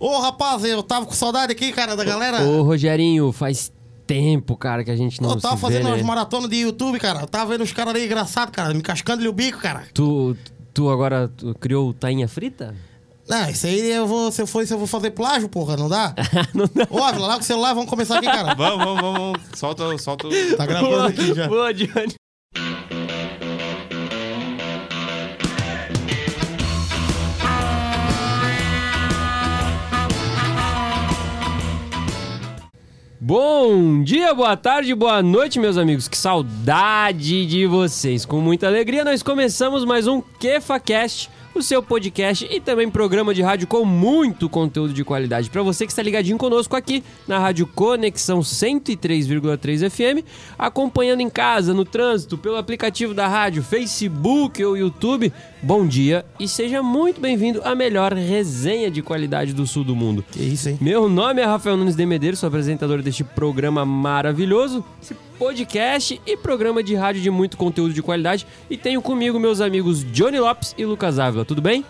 Ô, rapaz, eu tava com saudade aqui, cara, da galera. Ô, Rogerinho, faz tempo, cara, que a gente não eu tava se fazendo vê, umas né? maratonas de YouTube, cara. Eu tava vendo os caras ali engraçados, cara, me cascando-lhe o bico, cara. Tu, tu agora tu criou o tainha frita? Não, isso aí eu vou, se eu for isso, eu vou fazer plágio, porra, não dá? não dá. Ô, Ávila, lá com o celular, vamos começar aqui, cara. Vamos, vamos, vamos, vamos. Solta, solta o. Tá gravando aqui já. Boa, Johnny. Bom dia, boa tarde, boa noite, meus amigos. Que saudade de vocês. Com muita alegria, nós começamos mais um KefaCast, o seu podcast e também programa de rádio com muito conteúdo de qualidade. Para você que está ligadinho conosco aqui na Rádio Conexão 103,3 FM, acompanhando em casa, no trânsito, pelo aplicativo da rádio, Facebook ou YouTube, bom dia e seja muito bem-vindo à melhor resenha de qualidade do sul do mundo. Que isso, hein? Meu nome é Rafael Nunes de Medeiros, sou apresentador deste programa maravilhoso, esse podcast e programa de rádio de muito conteúdo de qualidade. E tenho comigo meus amigos Johnny Lopes e Lucas Ávila, tudo bem?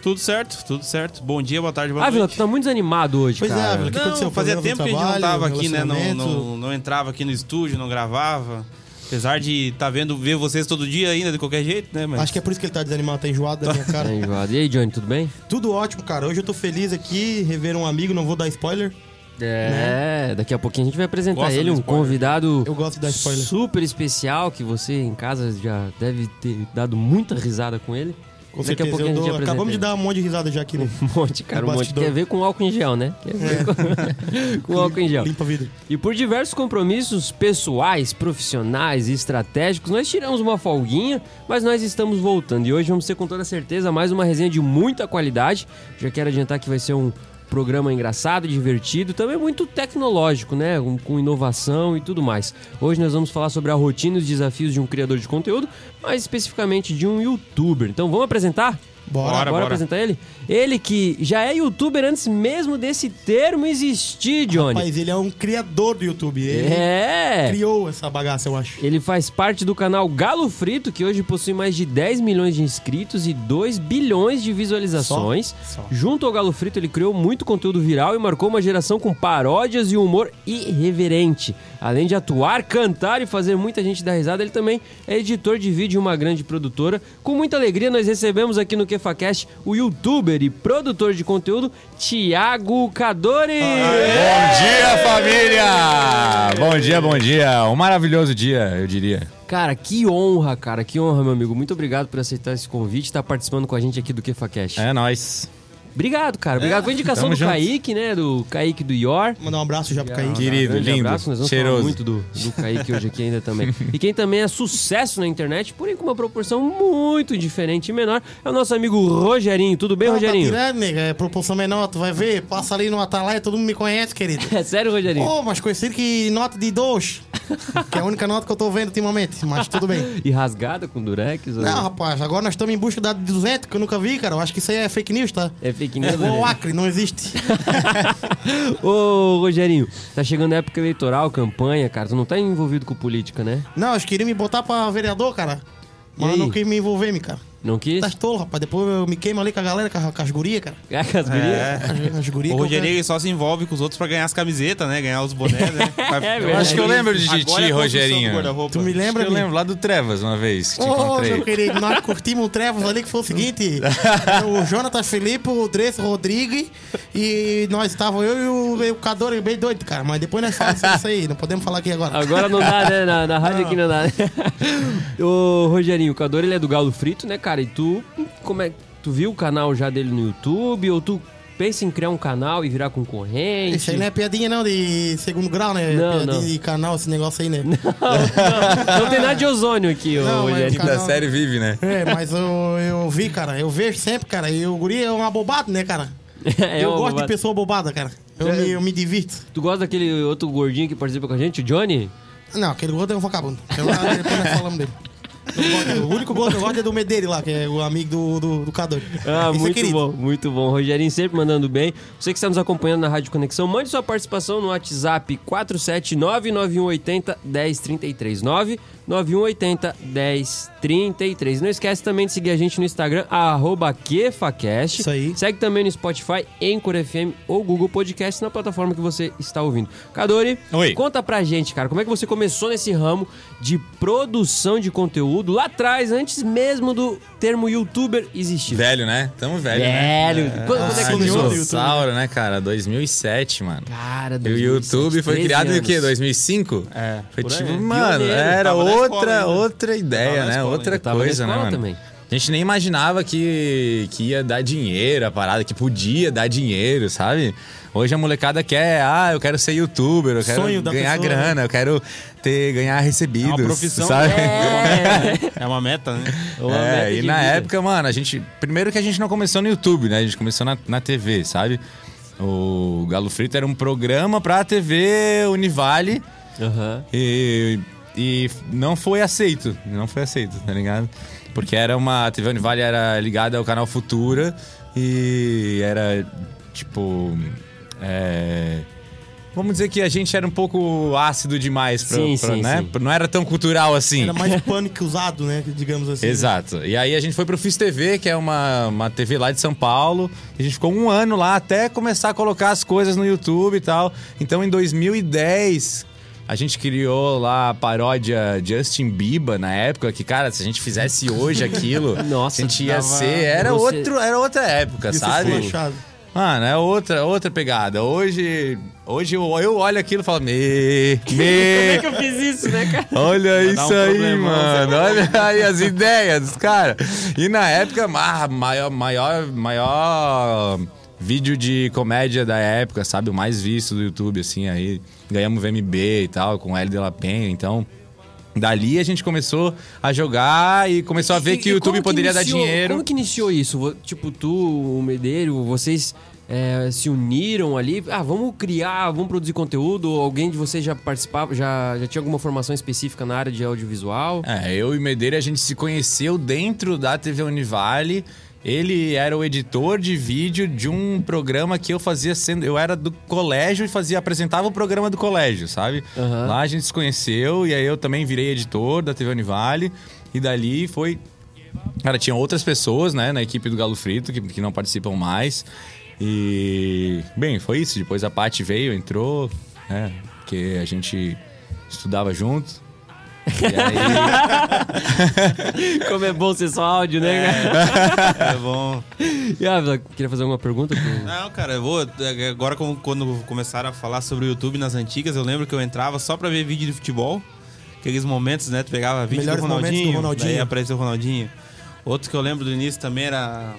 Tudo certo, tudo certo. Bom dia, boa tarde, boa Ávila, noite. tu tá muito desanimado hoje, Pois é, cara. Ávila, O que não, aconteceu? fazia tempo que a gente não tava aqui, né? Não, não, não entrava aqui no estúdio, não gravava. Apesar de estar vendo, ver vocês todo dia ainda, de qualquer jeito, né? Mas Acho que é por isso que ele tá desanimado, tá enjoado da minha Tá cara. enjoado. E aí, Johnny, tudo bem? Tudo ótimo, cara. Hoje eu tô feliz aqui, rever um amigo, não vou dar spoiler. É, daqui a pouquinho a gente vai apresentar Gosta ele, um spoiler. convidado Eu gosto de dar spoiler. super especial que você em casa já deve ter dado muita risada com ele. Com Daqui a certeza, pouquinho eu a gente dou- apresenta acabamos de dar um monte de risada já aqui, né? Um monte, cara, um monte. Quer ver com álcool em gel, né? Quer ver com, com álcool em gel. Limpa a vida. E por diversos compromissos pessoais, profissionais e estratégicos, nós tiramos uma folguinha, mas nós estamos voltando. E hoje vamos ter com toda certeza mais uma resenha de muita qualidade. Já quero adiantar que vai ser um programa engraçado, divertido, também muito tecnológico, né? Com, com inovação e tudo mais. Hoje nós vamos falar sobre a rotina e os desafios de um criador de conteúdo, mais especificamente de um youtuber. Então vamos apresentar? Bora. Bora. Bora apresentar ele? Ele que já é youtuber antes mesmo desse termo existir, Johnny. Mas ele é um criador do YouTube. Ele É! criou essa bagaça, eu acho. Ele faz parte do canal Galo Frito, que hoje possui mais de 10 milhões de inscritos e 2 bilhões de visualizações. Só? Só. Junto ao Galo Frito, ele criou muito conteúdo viral e marcou uma geração com paródias e humor irreverente. Além de atuar, cantar e fazer muita gente dar risada, ele também é editor de vídeo em uma grande produtora. Com muita alegria, nós recebemos aqui no KefaCast o youtuber e produtor de conteúdo, Thiago Cadore. Bom dia, família! Bom dia, bom dia. Um maravilhoso dia, eu diria. Cara, que honra, cara, que honra, meu amigo. Muito obrigado por aceitar esse convite e estar participando com a gente aqui do KefaCast. É nóis. Obrigado, cara. Obrigado. Foi indicação tamo do junto. Kaique, né? Do Kaique do IOR. Mandar um abraço já pro Kaique. Querido, Grande lindo, abraço, nós vamos cheiroso. falar muito do, do Kaique hoje aqui ainda também. E quem também é sucesso na internet, porém com uma proporção muito diferente e menor, é o nosso amigo Rogerinho. Tudo bem, Ah, Rogerinho? Tá tirando, nega. É proporção menor, tu vai ver. Passa ali no Atalaia, todo mundo me conhece, querido. É sério, Rogerinho? Ô, mas conhecido que nota de dois. que é a única nota que eu tô vendo ultimamente. Mas tudo bem. E rasgada com durex? ou- Não, rapaz, agora nós estamos em busca da de 200, que eu nunca vi, cara. Eu acho que isso aí é fake news, tá? É fake É news, igual o? Acre, não existe. Ô, Rogerinho, tá chegando a época eleitoral, campanha, cara. Tu não tá envolvido com política, né? Não, eles queriam me botar pra vereador, cara. E Mas aí? eu não quis me envolver, me, cara. Não quis? Tá tolo, rapaz. Depois eu me queimo ali com a galera, com, a- com as gurias, cara. Ah, com as gurias? É. As, as gurias. o Rogerinho só se envolve com os outros pra ganhar as camisetas, né? Ganhar os bonés, né? É. Acho que eu lembro de Agora é ti, Rogerinho. Tu me Acho lembra, que eu lembro lá do Trevas uma vez que te encontrei. meu querido, nós curtimos o Trevos ali que foi o seguinte: o Jonathan Felipe, o Dresse Rodrigues e nós estávamos, eu e o, e o Cador bem doido, cara. Mas depois nós falamos isso aí, não podemos falar aqui agora. Agora não dá, né? Na, na rádio aqui não dá. né? Ô, Rogerinho, o Cador ele é do Galo Frito, né, cara? E tu, como é. Tu viu o canal já dele no YouTube? Ou tu pensa em criar um canal e virar concorrente? Isso aí não é piadinha não de segundo grau, né? Não, piadinha não. de canal, esse negócio aí, né? não, não tem nada de ozônio aqui, ô, Não, mas Rogerinho. cara- Da série vive, né? É, mas eu, eu vi, cara, eu vejo sempre, cara, e o guri é uma bobada, né, cara? É eu gosto de pessoa bobada, cara. Eu, É. me, eu me divirto. Tu gosta daquele outro gordinho que participa com a gente, o Johnny? Não, aquele gordo é um vagabundo. Eu, nós falamos dele. Eu gosto- O único gordo que eu gosto é do Medeiro lá, que é o amigo do, do, do Cador. Ah, Esse é muito querido. bom, muito bom. Rogerinho sempre mandando bem. Você que está nos acompanhando na Rádio Conexão, mande sua participação no WhatsApp 4799180 1033. 9180 1033. Não esquece também de seguir a gente no Instagram, arroba KefaCast. Isso aí. Segue também no Spotify, Anchor FM ou Google Podcast na plataforma que você está ouvindo. Kadori, Oi. conta pra gente, cara, como é que você começou nesse ramo de produção de conteúdo lá atrás, antes mesmo do termo youtuber existir? Velho, né? Tamo velho, né? Velho. Quando, quando é que Ah, começou? Dinossauro, né, cara? 2007, mano. Cara, E o 2007, YouTube foi 13 criado em o quê? anos. 2005? É, Foi tipo, mano, Pioneiro, era outra, ainda. outra ideia, né? escola Outra coisa, né, mano? também. A gente nem imaginava que, que ia dar dinheiro a parada, que podia dar dinheiro, sabe? Hoje a molecada quer, ah, eu quero ser youtuber, eu quero Sonho ganhar pessoa, grana, eu quero ter, ganhar recebidos. É uma profissão, sabe? É. É uma meta, né? Uma É, meta e na vida. época, mano, a gente. Primeiro que a gente não começou no YouTube, né? A gente começou na, na TV, sabe? O Galo Frito era um programa pra TV Univale Aham. e, e não foi aceito. Não foi aceito, tá ligado? Porque era uma. A TV Univale era ligada ao canal Futura e era tipo. É, Vamos dizer que a gente era um pouco ácido demais, pra, Sim, pra- sim, né? sim. Não era tão cultural assim. Era mais pânico usado, né? Digamos assim. Exato. E aí a gente foi pro FIS TV, que é uma, uma TV lá de São Paulo. A gente ficou um ano lá até começar a colocar as coisas no YouTube e tal. Então em 2010 a gente criou lá a paródia Justin Bieber na época, que, cara, se a gente fizesse hoje aquilo, Nossa, a gente ia dava- ser. Era, você- outro, era outra época, Isso sabe? Mano, é outra, outra pegada. Hoje, hoje eu, eu olho aquilo e falo, me, Como é me. que eu fiz isso, né, cara? Olha dar isso um aí, problemão, mano. Olha aí as ideias dos caras. E na época, maior, maior, maior vídeo de comédia da época, sabe? O mais visto do YouTube, assim, aí. Ganhamos VMB e tal, com L de La Penha, então... Dali a gente começou a jogar e começou a ver E- que o YouTube que poderia dar iniciou- dinheiro. Como que iniciou isso? Tipo, tu, o Medeiro, vocês é, se uniram ali? Ah, vamos criar, vamos produzir conteúdo? Alguém de vocês já participava, já, já tinha alguma formação específica na área de audiovisual? É, eu e Medeira a gente se conheceu dentro da TV Univale. Ele era o editor de vídeo de um programa que eu fazia sendo. Eu era do colégio e fazia, apresentava o programa do colégio, sabe? Aham. Lá a gente se conheceu e aí eu também virei editor da TV Univale. E dali foi. Cara, tinha outras pessoas, né, na equipe do Galo Frito que, que não participam mais. E. Bem, foi isso. Depois a Paty veio, entrou, né? Porque a gente estudava junto. Aí. Como é bom ser só áudio, né, cara? É bom. E a Ávila, queria fazer alguma pergunta? pro- Não, cara, eu vou. Agora, como- quando começaram a falar sobre o YouTube nas antigas, eu lembro que eu entrava só pra ver vídeo de futebol. Aqueles momentos, né? Tu pegava vídeo Melhores do momentos do Ronaldinho, Ronaldinho. daí apareceu o Ronaldinho. Outro que eu lembro do início também era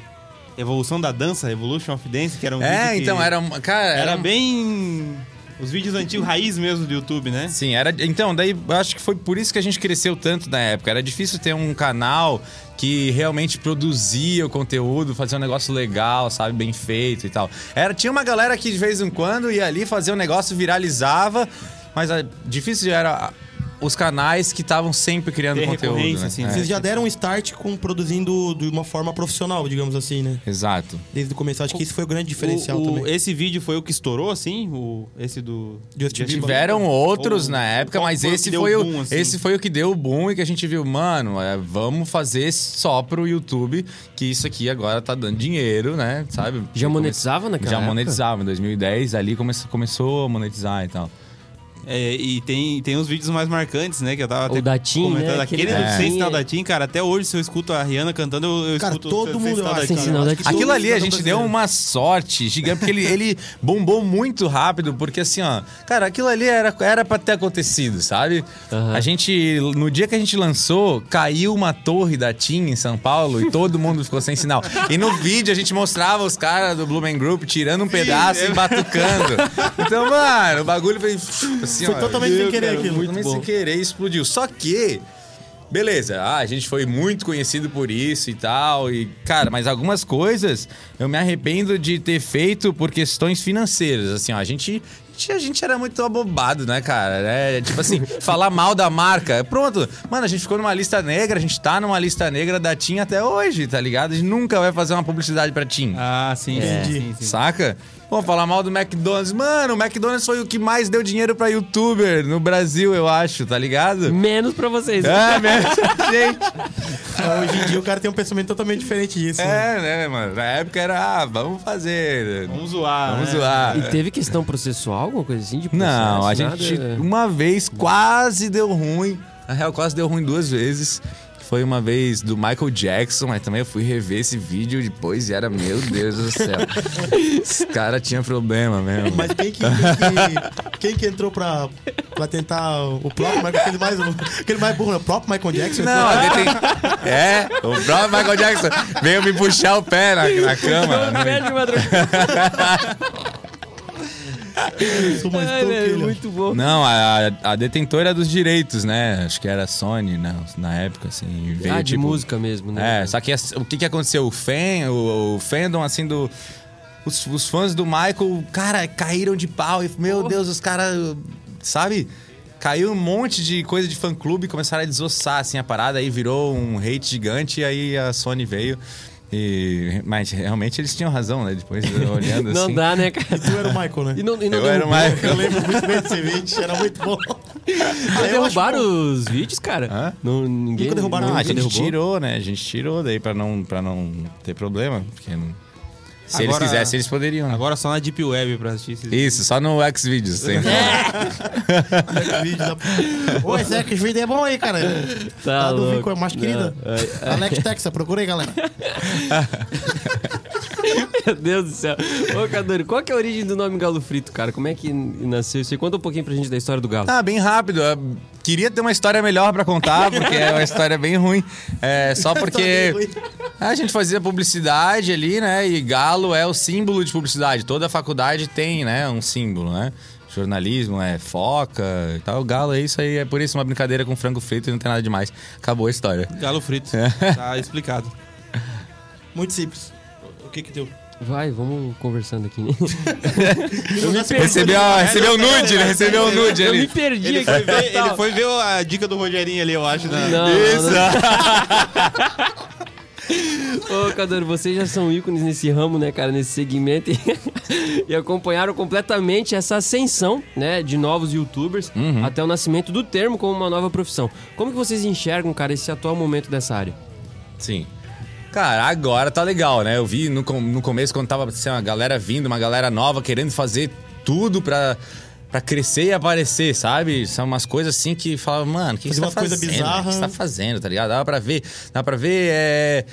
Evolução da Dança, Evolution of Dance, que era um É, vídeo que então era. uma- Cara, Era era. bem. Os vídeos antigos raiz mesmo do YouTube, né? Sim, era. Então, daí eu acho que foi por isso que a gente cresceu tanto na época. Era difícil ter um canal que realmente produzia o conteúdo, fazia um negócio legal, sabe, bem feito e tal. Era, tinha uma galera que de vez em quando ia ali fazer um negócio, viralizava, mas a, difícil era os canais que estavam sempre criando Ter conteúdo. Né? assim, É, Vocês já deram um start com produzindo de uma forma profissional, digamos assim, né? Exato. Desde o começo. Acho que esse foi o grande diferencial O- o- também. Esse vídeo foi o que estourou, assim? O, esse do. Justin Bieber. Tiveram outros Ou- na época, mas esse foi, o, boom, assim? esse foi o que deu o boom e que a gente viu, mano, é, vamos fazer só pro YouTube, que isso aqui agora tá dando dinheiro, né? Sabe? Já monetizava naquela Já época? monetizava, em 2010 ali come, começou a monetizar e tal. É, e tem, tem uns vídeos mais marcantes, né? Que eu tava O até da Tim, comentando. né? Aquele Aquele do Sem Sinal da Tim, cara, até hoje, se eu escuto a Rihanna cantando, eu, eu Cara, escuto todo Sem mundo, acho, Sem. Sinal da Tim. Aquilo ali a gente deu brasileiro. uma sorte gigante, porque ele, ele bombou muito rápido, porque assim, ó, cara, aquilo ali era, era pra ter acontecido, sabe? Aham. A gente, no dia que a gente lançou, caiu uma torre da TIM em São Paulo e todo mundo ficou sem sinal. E no vídeo a gente mostrava os caras do Blumen Group tirando um pedaço e batucando. Então, mano, o bagulho foi assim, Foi ó, totalmente sem querer cara, aquilo. Totalmente Muito sem bom. querer e explodiu. Só que Beleza, ah, a gente foi muito conhecido por isso e tal. E, cara, mas algumas coisas eu me arrependo de ter feito por questões financeiras. Assim, ó, a gente. A gente era muito abobado, né, cara? É, tipo assim, falar mal da marca. Pronto. Mano, a gente ficou numa lista negra, a gente tá numa lista negra da TIM até hoje, tá ligado? A gente nunca vai fazer uma publicidade pra TIM. Ah, sim, É. sim, sim, sim. Saca? Vamos falar mal do McDonald's. Mano, o McDonald's foi o que mais deu dinheiro pra youtuber no Brasil, eu acho, tá ligado? Menos pra vocês. É, mesmo, gente. Hoje em dia o cara tem um pensamento totalmente diferente disso. né? É, né, mano? Na época era, ah, vamos fazer. Vamos zoar. Vamos né? zoar. E teve questão processual, alguma coisa assim? De processo, Não, a nada? gente uma vez quase deu ruim. Na real, quase deu ruim duas vezes. Foi uma vez do Michael Jackson, mas também eu fui rever esse vídeo depois e era, meu Deus do céu. Esse cara tinha problema mesmo. Mas quem que, quem que, quem que entrou pra, pra tentar o próprio Michael, aquele mais, aquele mais burro, né? o próprio Michael Jackson? Não, a deten- É, o próprio Michael Jackson veio me puxar o pé na, na cama. Não perde madrugada. entrou mais Ai, velho, muito bom. Não, a, a detentora dos direitos, né? Acho que era a Sony na, na época, assim. Veio, ah, de tipo, música mesmo, né? É, só que o que que aconteceu? O fan, o, o fandom, assim, do... Os, os fãs do Michael, cara, caíram de pau. E, meu Deus, os caras, sabe? Caiu um monte de coisa de fã-clube, começaram a desossar, assim, a parada. Aí virou um hate gigante, e aí a Sony veio. E, mas realmente eles tinham razão, né? Depois olhando Não assim. dá, né, cara? Tu era o Michael, né? E não, e não Eu era o Michael. Eu lembro muito bem desse vídeo, era muito bom. Não Aí acho derrubaram bom. os vídeos, cara? Hã? Não, ninguém, Nunca derrubaram Não, a gente derrubou? tirou, né? A gente tirou daí pra não, pra não ter problema. Porque não- se eles Agora- quisessem, eles poderiam. né? Agora só na Deep Web pra assistir esses Isso, só no Xvideos. da... Ô, esse é vídeo é bom aí, cara. Tá Tá do louco. Vico, é mais querida. Não, ai, Alex Texas, procura aí, galera. Meu Deus do céu. Ô, Cadori, qual que é a origem do nome Galo Frito, cara? Como é que nasceu isso? aí? Conta um pouquinho pra gente da história do Galo. Ah, bem rápido. Eu queria ter uma história melhor pra contar, porque é uma história bem ruim. É, só porque a gente fazia publicidade ali, né? E galo é o símbolo de publicidade. Toda faculdade tem, né? Um símbolo, né? Jornalismo é foca e tal. O galo é isso aí. É por isso uma brincadeira com frango frito e não tem nada demais. Acabou a história. Galo frito. Tá explicado. Muito simples. O que que deu? Vai, vamos conversando aqui. né? Eu me Recebeu, recebeu o nude, né? Recebeu o nude Eu me ali. perdi Ele aqui. foi, ver, ele foi ver a dica do Rogerinho ali, eu acho. né? Não, Isso. não, não. Ô, Cadoro, vocês já são ícones nesse ramo, né, cara, nesse segmento e, e acompanharam completamente essa ascensão, né, de novos youtubers até o nascimento do termo como uma nova profissão. Como que vocês enxergam, cara, esse atual momento dessa área? Sim. Cara, agora tá legal, né? Eu vi no, no começo, quando tava assim, uma galera vindo, uma galera nova querendo fazer tudo pra, pra crescer e aparecer, sabe? São umas coisas assim que falava, mano, o que, que você tá coisa fazendo? bizarra. O que você tá fazendo, tá ligado? Dá pra ver, dá pra ver, é...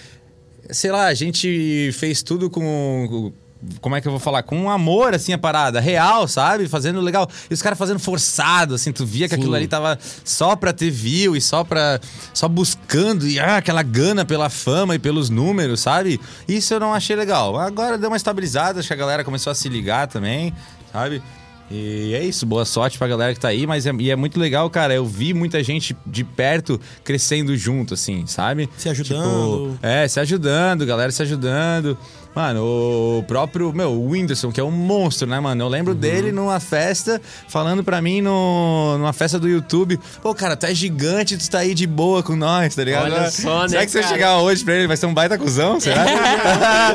Sei lá, a gente fez tudo com... Como é que eu vou falar? Com um amor, assim, a parada. Real, sabe? Fazendo legal. E os caras fazendo forçado, assim. Tu via que Sim. aquilo ali tava só pra ter view e só pra... Só buscando. E ah, aquela gana pela fama e pelos números, sabe? Isso eu não achei legal. Agora deu uma estabilizada. Acho que a galera começou a se ligar também, sabe? E é isso, boa sorte pra galera que tá aí, mas é, e é muito legal, cara. Eu vi muita gente de perto crescendo junto, assim, sabe? Se ajudando. Tipo, é, se ajudando, galera se ajudando. Mano, o próprio, meu, o Whindersson, que é um monstro, né, mano? Eu lembro Uhum. dele numa festa, falando pra mim no, numa festa do YouTube. Pô, cara, tu é gigante, tu tá aí de boa com nós, tá ligado? Olha só, Será né, que se eu chegar hoje pra ele, vai ser um baita cuzão? Será?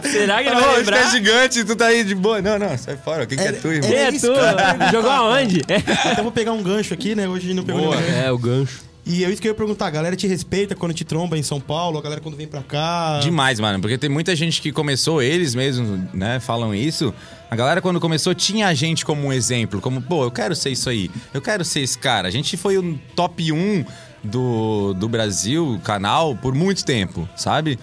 Será que ele Não, vai hoje tu é lembrar? gigante, tu tá aí de boa. Não, não, sai fora. Quem que é É- tu, irmão? Quem é isso, tu? Jogou aonde? É. Até vou pegar um gancho aqui, né? Hoje não pegou Boa. ninguém. é, o gancho. E é isso que eu ia perguntar. A galera te respeita quando te tromba em São Paulo? A galera quando vem pra cá? Demais, mano, porque tem muita gente que começou, eles mesmos, né, falam isso. A galera, quando começou, tinha a gente como um exemplo, como, pô, eu quero ser isso aí, eu quero ser esse cara. A gente foi o top 1 do, do Brasil, canal, por muito tempo, sabe?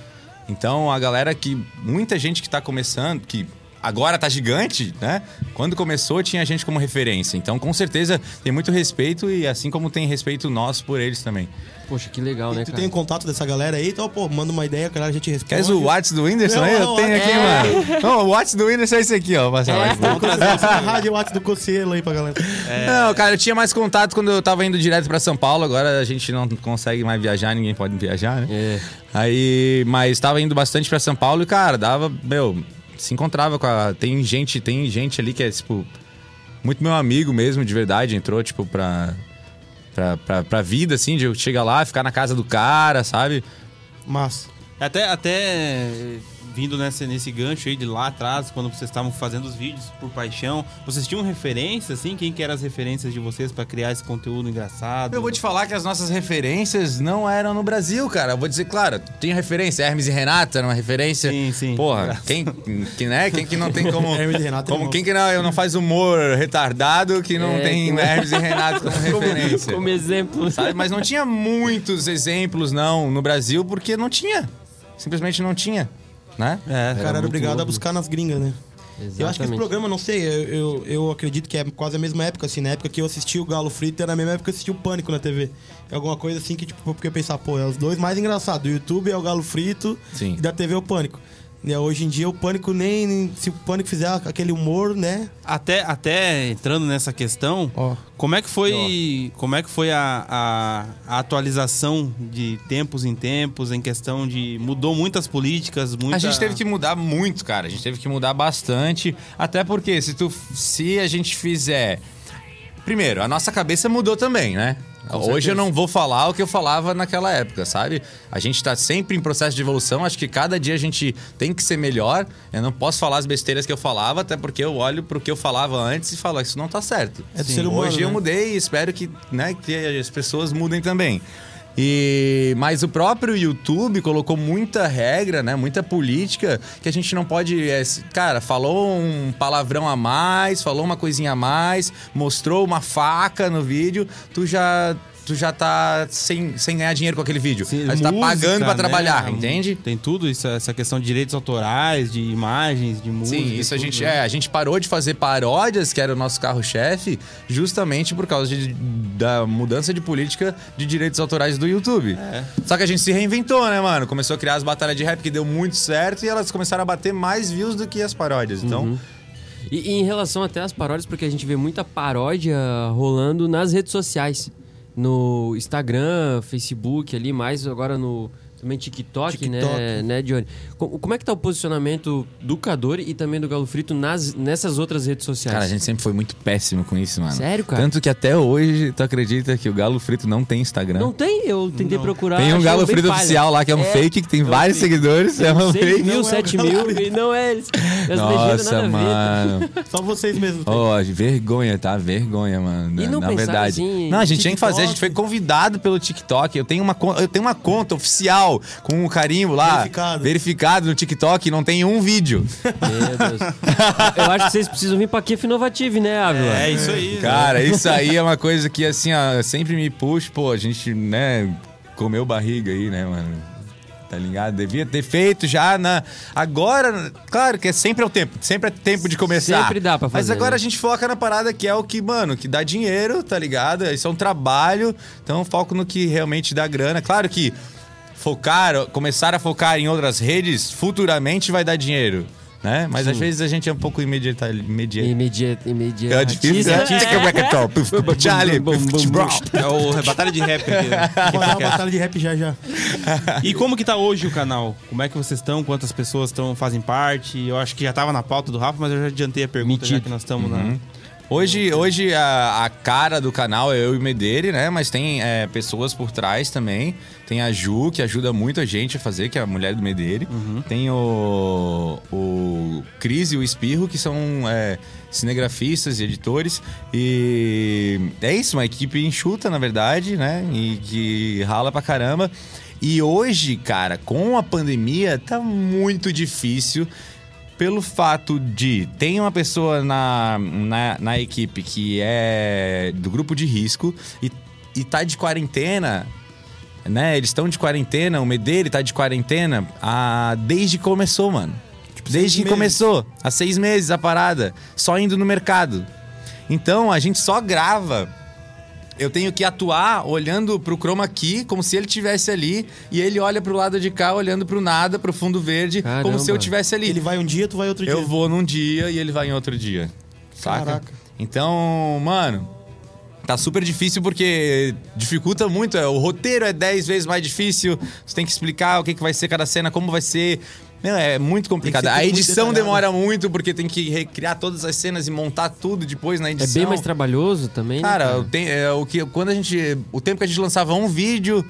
Então, a galera que. Muita gente que tá começando, que agora tá gigante, né? Quando começou, tinha a gente como referência. Então, com certeza, tem muito respeito e assim como tem respeito nosso por eles também. Poxa, que legal, né, E tu cara? tem contato dessa galera aí? Então, pô, manda uma ideia, cara, a gente responde. Queres o Whats do Whindersson Não, aí? Eu tenho aqui, é. mano. Não, o Whats do Whindersson é esse aqui, ó. Passa lá. Vamos trazer essa rádio WhatsApp do Cocielo aí pra galera. Não, cara, eu tinha mais contato quando eu tava indo direto pra São Paulo. Agora a gente não consegue mais viajar, ninguém pode viajar, né? É. Aí, mas tava indo bastante pra São Paulo e, cara, dava, meu, se encontrava com a. Tem gente, tem gente ali que é, tipo, muito meu amigo mesmo, de verdade, entrou, tipo, pra. Pra, pra, pra vida, assim, de eu chegar lá, ficar na casa do cara, sabe? Mas, Até, até vindo nessa, nesse gancho aí de lá atrás, quando vocês estavam fazendo os vídeos por paixão, vocês tinham referência, assim? Quem que eram as referências de vocês pra criar esse conteúdo engraçado? Eu vou te falar que as nossas referências não eram no Brasil, cara. Eu vou dizer, claro, tem referência. Hermes e Renata era uma referência. Sim, sim. Porra, quem, que, né? quem que não tem como. Hermes e Renato é como quem que não, não faz humor retardado que não É, tem como- Hermes e Renato como referência. Como, como exemplo. Sabe? Mas não tinha muitos exemplos, não, no Brasil, porque não tinha. Simplesmente não tinha. Né? É, O cara era obrigado a buscar nas gringas, né? Eu acho que esse Exatamente. programa, não sei, eu, eu, eu acredito que é quase a mesma época, assim, na época que eu assisti o Galo Frito, era na mesma época que eu assisti o Pânico na TV. É alguma coisa assim que, tipo, porque eu pensar, pô, é os dois mais engraçados. O YouTube é o Galo Frito Sim. e da TV é o Pânico. Né, hoje em dia o Pânico nem, nem- Se o Pânico fizer aquele humor, né? Até, até entrando nessa questão, Ó. como é que foi, como é que foi a, a, a atualização de tempos em tempos, em questão de. Mudou muitas políticas, muita... A gente teve que mudar muito, cara. A gente teve que mudar bastante. Até porque se, tu, se a gente fizer. Primeiro, a nossa cabeça mudou também, né? Hoje eu não vou falar o que eu falava naquela época, sabe? A gente tá sempre em processo de evolução. Acho que cada dia a gente tem que ser melhor. Eu não posso falar as besteiras que eu falava, até porque eu olho pro que eu falava antes e falo, isso não tá certo. É do ser humano, Hoje eu né? mudei e espero que, né, que as pessoas mudem também. E mas o próprio YouTube colocou muita regra, né, muita política que a gente não pode, é, cara, falou um palavrão a mais, falou uma coisinha a mais, mostrou uma faca no vídeo, tu já tu já tá sem, sem ganhar dinheiro com aquele vídeo. Sim, Mas tá música, pagando pra né? trabalhar, entende? Tem tudo isso, essa questão de direitos autorais, de imagens, de música. Sim, isso a tudo, gente né? é, a gente parou de fazer paródias, que era o nosso carro-chefe, justamente por causa de- da mudança de política de direitos autorais do YouTube. É. Só que a gente se reinventou, né, mano? Começou a criar as batalhas de rap que deu muito certo e elas começaram a bater mais views do que as paródias. Então, Uhum. E, e em relação até às paródias, porque a gente vê muita paródia rolando nas redes sociais. No Instagram, Facebook ali, mais agora no também TikTok, né, TikTok. né, Johnny? Co- Como é que tá o posicionamento do Cador e também do Galo Frito nas, nessas outras redes sociais? cara, a gente sempre foi muito péssimo com isso, mano. Sério, cara? Tanto que até hoje, tu acredita que o Galo Frito não tem Instagram? Não tem? Eu tentei Não. procurar. Tem um Galo Frito falha. oficial lá, que é um fake, que tem é vários fake. seguidores. É um 6 fake. mil, Não é o 7 Galo mil, e não é eles. Nossa, ver. mano. Só vocês mesmos. Ó, vergonha, tá? Vergonha, mano. E não na verdade. assim, não, a gente tinha que fazer, a gente foi convidado pelo TikTok. Eu tenho uma, eu tenho uma conta oficial com o carimbo lá. Verificado. Verificado no TikTok, não tem um vídeo. Meu Deus. Eu acho que vocês precisam vir pra Kif Inovative, né, Ávila? É isso aí. né? Cara, isso aí é uma coisa que, assim, ó, sempre me puxa. Pô, a gente, né, comeu barriga aí, né, mano? Tá ligado? Devia ter feito já na. Agora, claro que é sempre é o tempo. Sempre é tempo de começar. Sempre dá pra Mas fazer, agora né? a gente foca na parada que é o que, mano, que dá dinheiro, tá ligado? Isso é um trabalho. Então foco no que realmente dá grana. Claro que focar, começar a focar em outras redes futuramente vai dar dinheiro. Né? Mas às vezes a gente é um pouco imediata. imediata. Imediato, imediato. É difícil, né? Charlie, Bum, bum, bum, bum. É o batalha de rap aqui. né? Batalha de rap já já. E como que tá hoje o canal? Como é que vocês estão? Quantas pessoas estão fazem parte? Eu acho que já tava na pauta do Rafa, mas eu já adiantei a pergunta já Metido. que nós estamos na... Hoje, hoje a, a cara do canal é eu e o Medeire, né? Mas tem é, pessoas por trás também. Tem a Ju, que ajuda muito a gente a fazer, que é a mulher do Medeire. Tem o, o Cris e o Espirro, que são é, cinegrafistas e editores. E é isso, uma equipe enxuta, na verdade, né? E que rala pra caramba. E hoje, cara, com a pandemia, tá muito difícil pelo fato de tem uma pessoa na, na, na equipe que é do grupo de risco e, e tá de quarentena, né? Eles estão de quarentena, o Medeiro tá de quarentena a, desde que começou, mano. desde que meses. começou, há seis meses a parada, só indo no mercado. Então a gente só grava. Eu tenho que atuar olhando pro chroma key como se ele tivesse ali e ele olha pro lado de cá olhando pro nada, pro fundo verde, como Caramba. se eu tivesse ali. Ele vai um dia, tu vai outro Eu dia. vou num dia e ele vai em outro dia. Saca? Caraca. Então, mano, tá super difícil porque dificulta muito. é, O roteiro é 10 vezes mais difícil. Você tem que explicar o que, que vai ser cada cena, como vai ser. Meu, é muito complicado. A muito edição detalhado. demora muito porque tem que recriar todas as cenas e montar tudo depois na É edição. bem mais trabalhoso também, né, Cara, o, tem- é, o que, quando a gente. O tempo que a gente lançava um vídeo.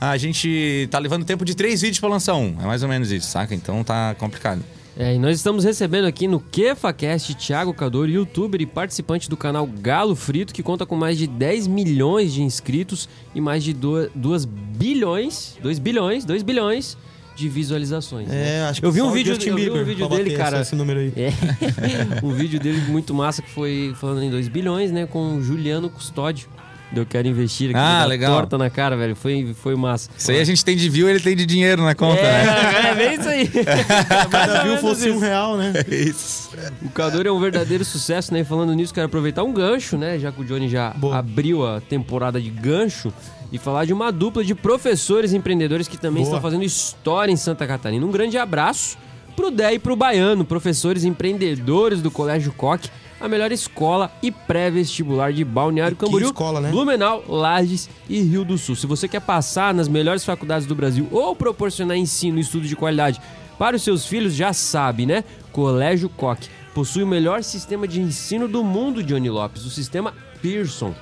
a gente tá levando tempo de três vídeos pra lançar um. É mais ou menos isso, saca? Então tá complicado. É, e nós estamos recebendo aqui no KefaCast Thiago Cador, youtuber e participante do canal Galo Frito, que conta com mais de 10 milhões de inscritos e mais de 2 bilhões, 2 bilhões, 2 bilhões de visualizações. né? É, acho que Eu vi um o vídeo, Justin eu vi um vídeo dele, cara. Esse número aí. É. um vídeo dele muito massa que foi falando em 2 bilhões, né? Com o Juliano Custódio. Eu quero investir aqui. Ah, legal. Torta na cara, velho. Foi, foi massa. Isso aí a gente tem de view, ele tem de dinheiro na conta, é, né? é bem isso aí. Cada view fosse um isso. real, né? Isso. O Cador é um verdadeiro sucesso, né? Falando nisso, quero aproveitar um gancho, né? Já que o Johnny já Boa. abriu a temporada de gancho e falar de uma dupla de professores e empreendedores que também Boa. estão fazendo história em Santa Catarina. Um grande abraço pro Dé e pro Baiano, professores e empreendedores do Colégio Coque, a melhor escola e pré-vestibular de Balneário Camboriú, escola, né? Blumenau, Lages e Rio do Sul. Se você quer passar nas melhores faculdades do Brasil ou proporcionar ensino e estudo de qualidade para os seus filhos, já sabe, né? Colégio Coque possui o melhor sistema de ensino do mundo, Johnny Lopes, o sistema Pearson.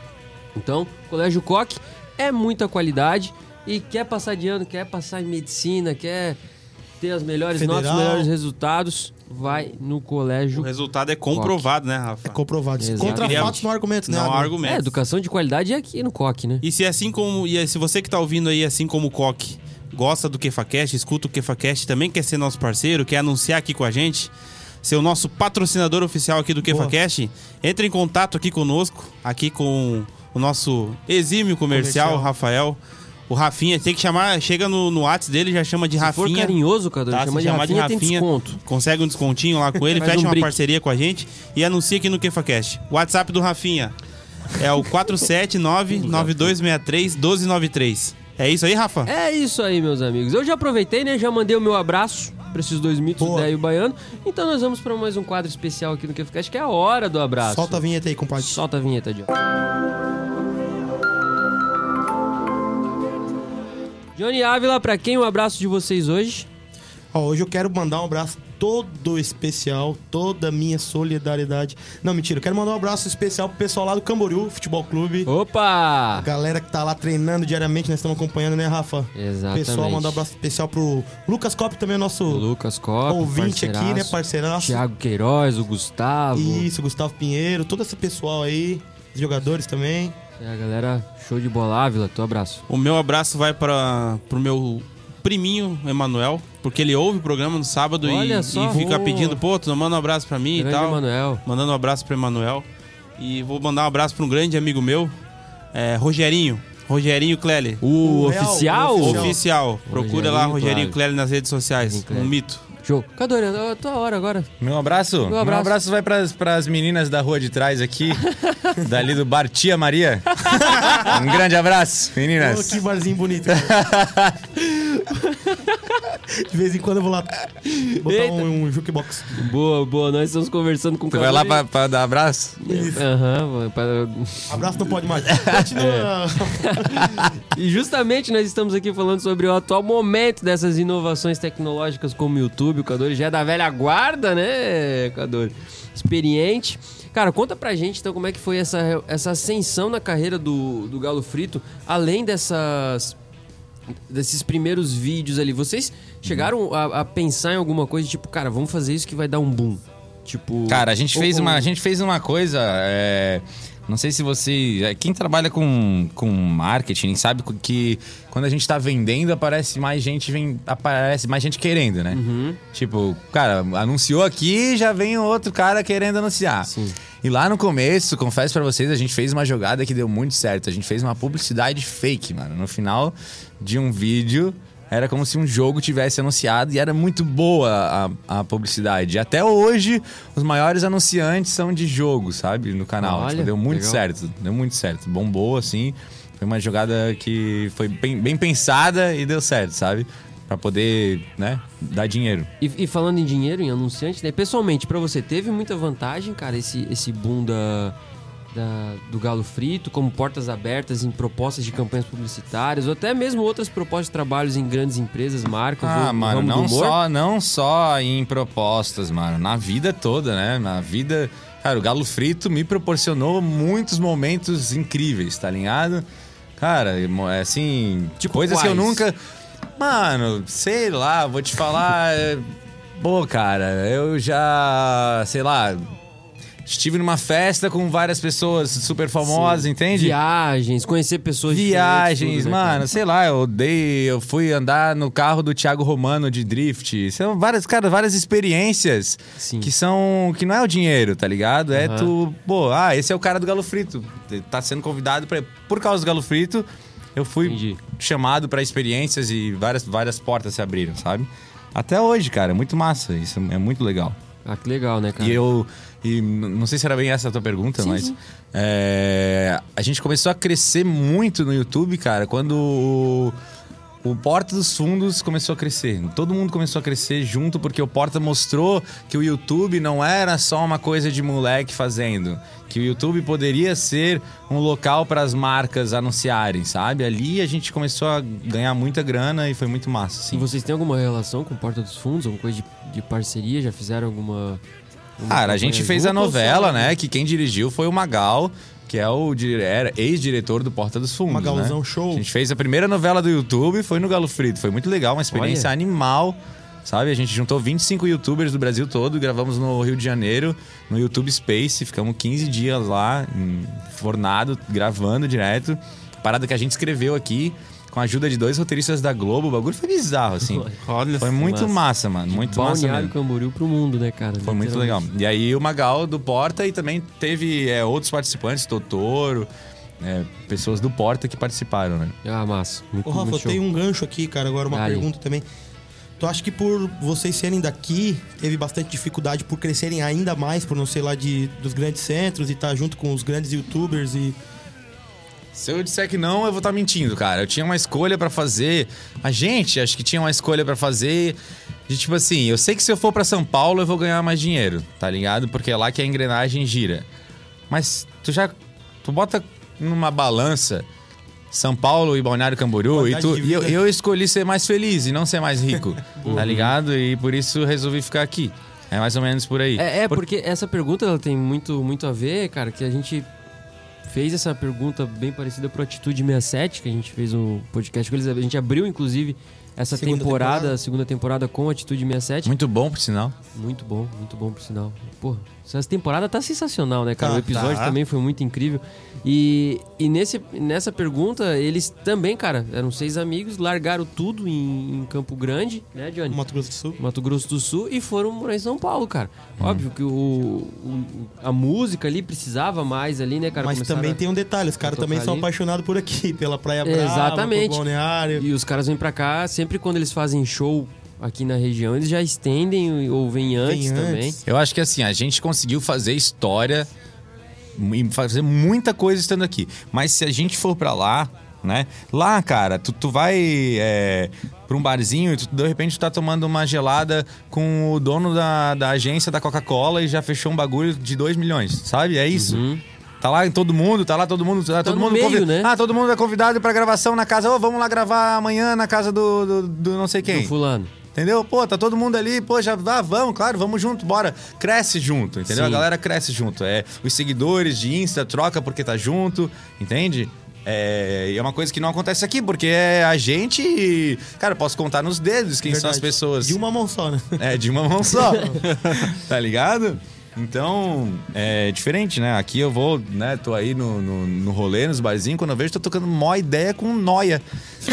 Então, Colégio Coque é muita qualidade e quer passar de ano, quer passar em medicina, quer ter as melhores Federal. notas, os melhores resultados, vai no Colégio O resultado é comprovado, né, Rafa? É comprovado. Exato. Contra Queria- fatos, não argumentos, né? Não argumento. É, educação de qualidade é aqui no Coque, né? E se assim como. E se você que tá ouvindo aí, assim como o Coque, gosta do KefaCast, escuta o KefaCast, também quer ser nosso parceiro, quer anunciar aqui com a gente, ser o nosso patrocinador oficial aqui do KefaCast, entre em contato aqui conosco, aqui com o nosso exímio comercial, Comercial. Rafael. O Rafinha, tem que chamar, chega no, no WhatsApp dele, já chama de Se for Rafinha. carinhoso, Cador, Tá, chama de chamar de Rafinha, tem Rafinha. desconto. Consegue um descontinho lá com ele, fecha um uma brick. parceria com a gente e anuncia aqui no KefaCast. O WhatsApp do Rafinha é o 479-9263-1293. É isso aí, Rafa? É isso aí, meus amigos. Eu já aproveitei, né? Já mandei o meu abraço pra esses dois mitos, Boa. o Dé e o Baiano. Então nós vamos pra mais um quadro especial aqui no KFCast, que é a hora do abraço. Solta a vinheta aí, compadre. Solta a vinheta, Johnny. Johnny Ávila, pra quem o abraço de vocês hoje? Ó, hoje eu quero mandar um abraço todo especial, toda a minha solidariedade. Não, mentira, eu quero mandar um abraço especial pro pessoal lá do Camboriú Futebol Clube. Opa! Galera que tá lá treinando diariamente, nós estamos acompanhando, né, Rafa? Exatamente. Pessoal, mandar um abraço especial pro Lucas Cop, também é nosso Lucas Copa, ouvinte aqui, né, parceiraço. Thiago Queiroz, o Gustavo. Isso, Gustavo Pinheiro, todo esse pessoal aí, os jogadores também. É, galera, show de bola. Ávila, teu abraço. O meu abraço vai para pro meu priminho Emanuel, porque ele ouve o programa no sábado e, e fica pedindo, pô, tu não manda um abraço pra mim Grande e tal. Emanuel. Mandando um abraço pro Emanuel. E vou mandar um abraço pra um grande amigo meu, é, Rogerinho. Rogerinho Clele. O, O real, oficial? o Oficial. Procura lá Rogerinho Rogerinho Clele. Nas redes sociais. Rogerinho. Um mito. Show. Cadê a tua hora agora? Meu abraço? Meu Meu abraço. abraço, vai pras, pras meninas da rua de trás aqui, dali do Bar Tia Maria. Um grande abraço, meninas. que barzinho bonito. De vez em quando eu vou lá botar Eita. um, um jukebox. Boa, boa. Nós estamos conversando com o Tu vai lá pra, pra dar abraço? Aham, pra- Abraço não pode mais. Continua. E justamente nós estamos aqui falando sobre o atual momento dessas inovações tecnológicas como o YouTube. O Cadore já é da velha guarda, né, Cadore? Experiente. Cara, conta pra gente então como é que foi essa, essa ascensão na carreira do, do Galo Frito, além dessas desses primeiros vídeos ali. Vocês chegaram a, a pensar em alguma coisa, tipo, cara, vamos fazer isso que vai dar um boom? Tipo. Cara, a gente fez ou- uma, a gente fez uma coisa. é, não sei se você. é, Quem trabalha com, com marketing sabe que quando a gente tá vendendo, aparece mais gente, vem, aparece mais gente querendo, né? Uhum. Tipo, cara, anunciou aqui, já vem outro cara querendo anunciar. Sim. E lá no começo, confesso pra vocês, a gente fez uma jogada que deu muito certo. A gente fez uma publicidade fake, mano. No final de um vídeo, era como se um jogo tivesse anunciado e era muito boa a, a publicidade. Até hoje, os maiores anunciantes são de jogo, sabe? No canal. Olha, Tipo, deu muito legal. certo. Deu muito certo. Bombou, assim. Foi uma jogada que foi bem, bem pensada e deu certo, sabe? Pra poder, né, dar dinheiro. E, e falando em dinheiro, em anunciante, né? Pessoalmente, pra você, teve muita vantagem, cara, esse, esse boom da, da- do Galo Frito, como portas abertas em propostas de campanhas publicitárias, ou até mesmo outras propostas de trabalhos em grandes empresas, marcas, Ah, no mano, não só, não só em propostas, mano. Na vida toda, né? Na vida. Cara, o Galo Frito me proporcionou muitos momentos incríveis, tá ligado? Cara, é assim. Tipo coisas que eu quais? nunca. Mano, sei lá, vou te falar. é, Pô, cara, eu já. Sei lá. Estive numa festa com várias pessoas super famosas, entende? Viagens, conhecer pessoas Viagens, tudo, né, mano, cara? sei lá, eu dei, eu fui andar no carro do Thiago Romano de drift. São várias, cara, várias experiências Sim. que são que não é o dinheiro, tá ligado? É Aham. tu, pô, ah, esse é o cara do Galo Frito. Tá sendo convidado pra, por causa do Galo Frito. Eu fui Entendi. chamado pra experiências e várias várias portas se abriram, sabe? Até hoje, cara, é muito massa, isso é muito legal. Ah, que legal, né, cara? E eu. E não sei se era bem essa a tua pergunta, Sim, mas. sim. é, a gente começou a crescer muito no YouTube, cara, quando o, o Porta dos Fundos começou a crescer. Todo mundo começou a crescer junto, porque o Porta mostrou que o YouTube não era só uma coisa de moleque fazendo. Que o YouTube poderia ser um local para as marcas anunciarem, sabe? Ali a gente começou a ganhar muita grana e foi muito massa, E assim. vocês têm alguma relação com Porta dos Fundos? Alguma coisa de, de parceria? Já fizeram alguma. Cara, a gente fez a novela, né? Que quem dirigiu foi o Magal, que é o era ex-diretor do Porta dos Fundos. Magalzão né? show. A gente fez a primeira novela do YouTube, foi no Galo Frito. Foi muito legal, uma experiência Olha. animal. Sabe, a gente juntou 25 youtubers do Brasil todo, gravamos no Rio de Janeiro, no YouTube Space, ficamos 15 dias lá, fornado, gravando direto. Parada que a gente escreveu aqui, com a ajuda de dois roteiristas da Globo, o bagulho foi bizarro, assim. Olha Foi muito massa. massa, mano, muito massa Balneário mesmo. Camboriú pro mundo, né, cara? Foi muito legal. E aí o Magal do Porta e também teve é, outros participantes, Totoro, é, pessoas do Porta que participaram, né? Ah, massa. Muito, Ô, Rafa, muito eu tenho um gancho aqui, cara, agora uma pergunta também. Tu acha que por vocês serem daqui, teve bastante dificuldade por crescerem ainda mais, por não ser lá de, dos grandes centros e estar junto com os grandes youtubers e. Se eu disser que não, eu vou estar mentindo, cara. Eu tinha uma escolha pra fazer. A gente, acho que tinha uma escolha pra fazer. De tipo assim, eu sei que se eu for pra São Paulo eu vou ganhar mais dinheiro, tá ligado? Porque é lá que a engrenagem gira. Mas tu já. Tu bota numa balança São Paulo e Balneário Camboriú e, Qualidade tu, e eu, eu escolhi ser mais feliz e não ser mais rico, tá ligado? E por isso resolvi ficar aqui. É mais ou menos por aí. É, é Por- porque essa pergunta ela tem muito, muito a ver, cara, que a gente fez essa pergunta bem parecida pro Atitude 67, que a gente fez um podcast com eles. A gente abriu, inclusive, essa Segunda temporada, temporada. a segunda temporada com Atitude 67. Muito bom, por sinal. Muito bom, muito bom por sinal. Porra, essa temporada tá sensacional, né, cara? Tá, o episódio tá. também foi muito incrível. E, e nesse, nessa pergunta, eles também, cara, eram seis amigos, largaram tudo em, em Campo Grande, né, Johnny? Mato Grosso do Sul. Mato Grosso do Sul e foram morar em São Paulo, cara. Óbvio que o, o- a música ali precisava mais ali, né, cara? Mas Começaram também tem um detalhe, os caras também são ali. apaixonados por aqui, pela Praia Brava, Exatamente. Balneário. E os caras vêm pra cá, sempre quando eles fazem show aqui na região, eles já estendem ou vêm antes Vem também. antes. Eu acho que assim, a gente conseguiu fazer história e fazer muita coisa estando aqui. Mas se a gente for pra lá, né? Lá, cara, tu, tu vai é, pra um barzinho e tu, de repente tu tá tomando uma gelada com o dono da, da agência da Coca-Cola e já fechou um bagulho de 2 milhões, sabe? É isso. Uhum. Tá lá em todo mundo, tá lá todo mundo. Tá todo no mundo meio, convi- né? Ah, todo mundo é convidado pra gravação na casa. Ô, vamos lá gravar amanhã na casa do, do, do não sei quem. Do fulano. Entendeu? Pô, tá todo mundo ali, pô, já ah, vamos, claro, vamos junto, bora. Cresce junto, entendeu? Sim. A galera cresce junto. É, os seguidores de Insta troca porque tá junto, entende? É, e é uma coisa que não acontece aqui, porque é a gente. e, Cara, posso contar nos dedos quem são as Verdade. pessoas. De uma mão só, né? É, de uma mão só. tá ligado? Então, é diferente, né? Aqui eu vou, né? Tô aí no, no, no rolê, nos barzinhos, quando eu vejo, tô tocando mó ideia com noia.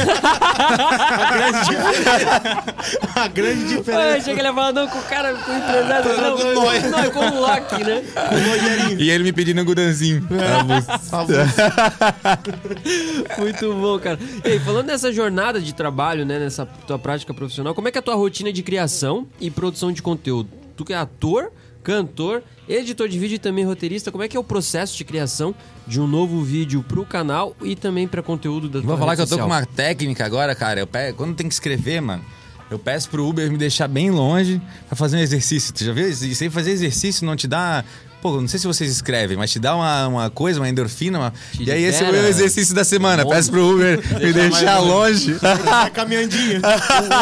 A grande Ah, diferença. chega ele falar, não, com o cara, com o empresário, não, é com o Loki, né? Com o. E ele me pedindo gudanzinho. Muito bom, cara. E aí, falando nessa jornada de trabalho, né, nessa tua prática profissional, como é que é a tua rotina de criação e produção de conteúdo? Tu que é ator, cantor, editor de vídeo e também roteirista, como é que é o processo de criação de um novo vídeo pro canal e também pra conteúdo da tua Vou falar que rede eu tô com social? uma técnica agora, cara. Eu pe- Quando tem que escrever, mano, eu peço pro Uber me deixar bem longe pra fazer um exercício. Tu já viu? E sem fazer exercício não te dá. Pô, não sei se vocês escrevem, mas te dá uma, uma coisa, uma endorfina. uma- E aí esse é o meu exercício da semana. bom. Peço pro Uber me deixar longe. Tá caminhandinho.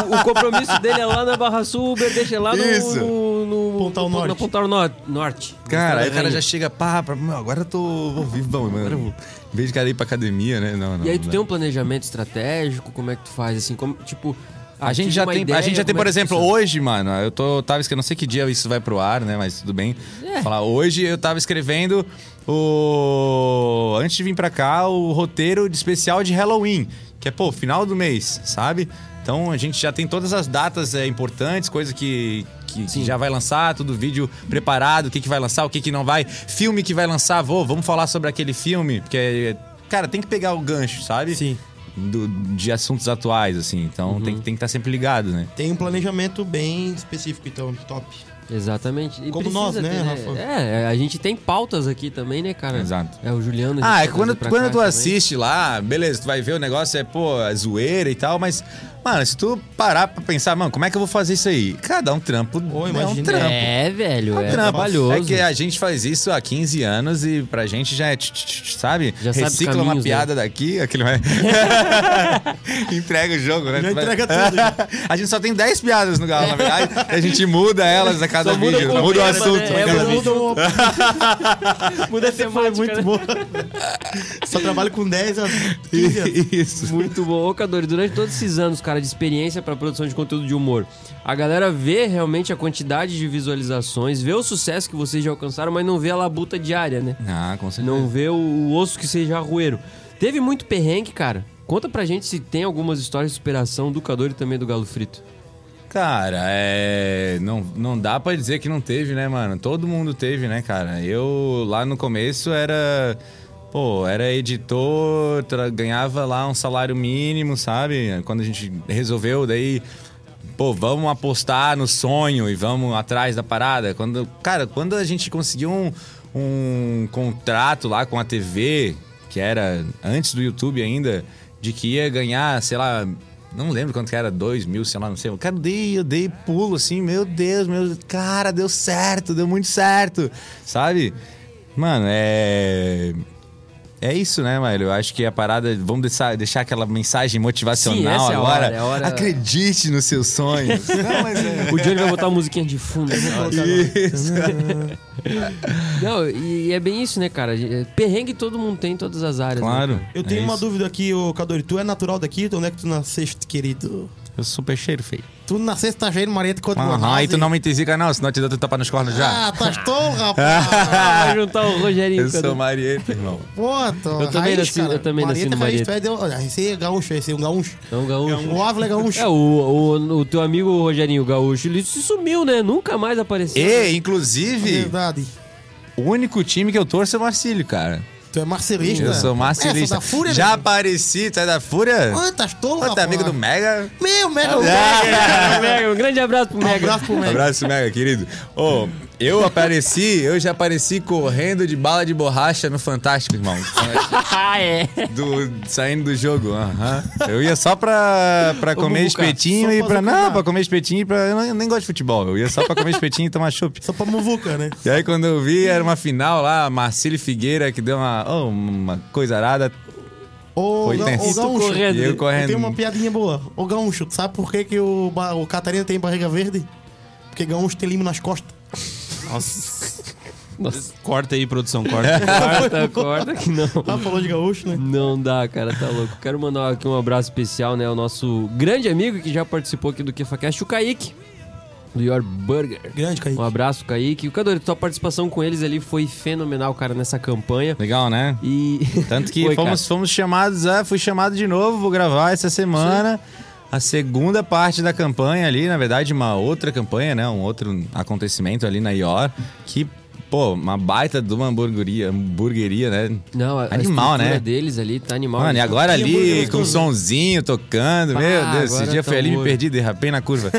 O, o compromisso dele é lá na Barra Sul, o Uber deixa lá no, Isso. no, no Pontal no- Norte. Na Pontal Nor- Norte. Cara, aí o cara já chega, pá, pra, meu, agora eu tô vou vivão, mano. Em vez de cara ir pra academia, né? Não, não. E aí tu não. tem um planejamento estratégico? Como é que tu faz? Assim, como, tipo... A gente, já tem, a ideia, gente já tem, é por que exemplo, funciona? hoje, mano, eu tô, tava escrevendo, não sei que dia isso vai pro ar, né, mas tudo bem. É. Falar, hoje eu tava escrevendo o... Antes de vir pra cá, o roteiro de especial de Halloween, que é, pô, final do mês, sabe? Então a gente já tem todas as datas é, importantes, coisa que, que, que já vai lançar, tudo vídeo preparado, o que, que vai lançar, o que, que não vai, filme que vai lançar, vou, vamos falar sobre aquele filme, porque, cara, tem que pegar o gancho, sabe? Sim. Do- de assuntos atuais, assim. Então tem, que- tem que estar sempre ligado, né? Tem um planejamento bem específico, então, top. Exatamente. E Como nós, né, ter, Rafa? É, a gente tem pautas aqui também, né, cara? Exato. É, o Juliano... Ah, é quando, quando tu também. assiste lá, beleza, tu vai ver o negócio, é, pô, é zoeira e tal, mas, mano, se tu parar pra pensar, mano, como é que eu vou fazer isso aí? Cara, dá um trampo. Ô, é um trampo. É, velho, é, Trampo. trabalhoso. É que a gente faz isso há 15 anos e pra gente já é, tch, tch, tch, sabe? Já sabe os Recicla uma caminhos, né? piada daqui, aquele vai... entrega o jogo, né? Já entrega tudo. a gente só tem 10 piadas no Galo, na verdade, e a gente muda elas a cada Só muda vídeo, o muda o assunto. né? É, cada muda-. Muda o... Muda a Foi temática, muito né? bom. Só trabalho com 10 a 15 anos. Isso. Muito bom. Ô, Cadori, durante todos esses anos, cara, de experiência pra produção de conteúdo de humor, a galera vê realmente a quantidade de visualizações, vê o sucesso que vocês já alcançaram, mas não vê a labuta diária, né? Ah, com certeza. Não vê o, o osso que seja arrueiro. Teve muito perrengue, cara. Conta pra gente se tem algumas histórias de superação do Cadori e também do Galo Frito. Cara, é. Não, não dá pra dizer que não teve, né, mano? Todo mundo teve, né, cara? Eu lá no começo era. Pô, era editor, ganhava lá um salário mínimo, sabe? Quando a gente resolveu, daí. Pô, vamos apostar no sonho e vamos atrás da parada. Quando, cara, quando a gente conseguiu um, um contrato lá com a TV, que era antes do YouTube ainda, de que ia ganhar, sei lá, não lembro quanto que era, dois mil, sei lá, não sei. Cara, eu dei, eu dei pulo assim, meu Deus, meu. Cara, deu certo, deu muito certo, sabe? Mano, é. É isso, né, Maíra? Eu acho que a parada. Vamos deixar, deixar aquela mensagem motivacional Sim, essa é a agora. hora, é a hora- Acredite nos seus sonhos. não, mas é. O Johnny vai botar uma musiquinha de fundo. lá. Isso. Não, e, é bem isso, né, cara? Perrengue todo mundo tem em todas as áreas. né, Claro. cara? Eu tenho é uma isso. dúvida aqui, ô Cadori. Tu é natural daqui? Onde é que tu nasceste, querido? Eu sou peixeiro, feio. Tu tá cheio de Marieta quanto Aham, aí tu não me entesica, não, senão eu te dou tu tapa nos cornos já. Ah, tá tolo, rapaz. Vai juntar o Rogerinho eu sou Marieta, irmão. Pô, tô Eu também nasci- eu também nasci no raiz, Marieta. tu é de- Olha, esse é gaúcho, esse é um gaúcho. É um gaúcho. O Ávila é gaúcho. É, o, o, o teu amigo Rogerinho Gaúcho, ele se sumiu, né? Nunca mais apareceu. E, inclusive, Verdade. o único time que eu torço é o Marcílio, cara. Tu é marcelista. Eu sou Essa marcelista. da Fúria, Já né? apareci, tu é da Fúria? Ah, tá tolo, Ô, tu é rapaz. amigo do Mega? Meu, mega. É, Mega, um grande abraço pro Um Mega. abraço pro Um Mega. abraço, Mega, querido. Ô, eu apareci, eu já apareci correndo de bala de borracha no Fantástico, irmão. ah, é. Do, saindo do jogo, aham. Eu ia só pra, pra comer Bubuca, espetinho só e pra. Não, pra comer espetinho e pra. Eu, não- eu nem gosto de futebol. Eu ia só pra comer espetinho e tomar chopp. Só pra muvuca, né? E aí, quando eu vi, era uma final lá, Marcílio Figueira, que deu uma, oh, uma coisa arada. Ô, Foi Ga- tenso. ô, gaúcho. correndo. E eu correndo. tenho uma piadinha boa. Ô, gaúcho, sabe por que, que o, o Catarina tem barriga verde? Porque gaúcho tem limo nas costas. Nossa. Nossa, Corta aí, produção, corta. corta, corta que não. Ah, falou de gaúcho, né? Não dá, cara, tá louco. Quero mandar aqui um abraço especial, né, ao nosso grande amigo que já participou aqui do KefaCast, o Kaique, do Your Burger. Grande, Kaique. Um abraço, Kaique. O Cadore, tua participação com eles ali foi fenomenal, cara, nessa campanha. Legal, né? E. Tanto que Foi, fomos, fomos chamados, é, fui chamado de novo, vou gravar essa semana. A segunda parte da campanha ali, na verdade, uma outra campanha, né? Um outro acontecimento ali na IOR. Que, pô, uma baita de uma hamburgueria, hamburgueria, né? Não, a, a Animal, estrutura né? deles ali tá animal. Mano, e agora ali, com somzinho tocando, Pá, meu Deus, esse dia tá foi ali, me perdi, derrapei na curva.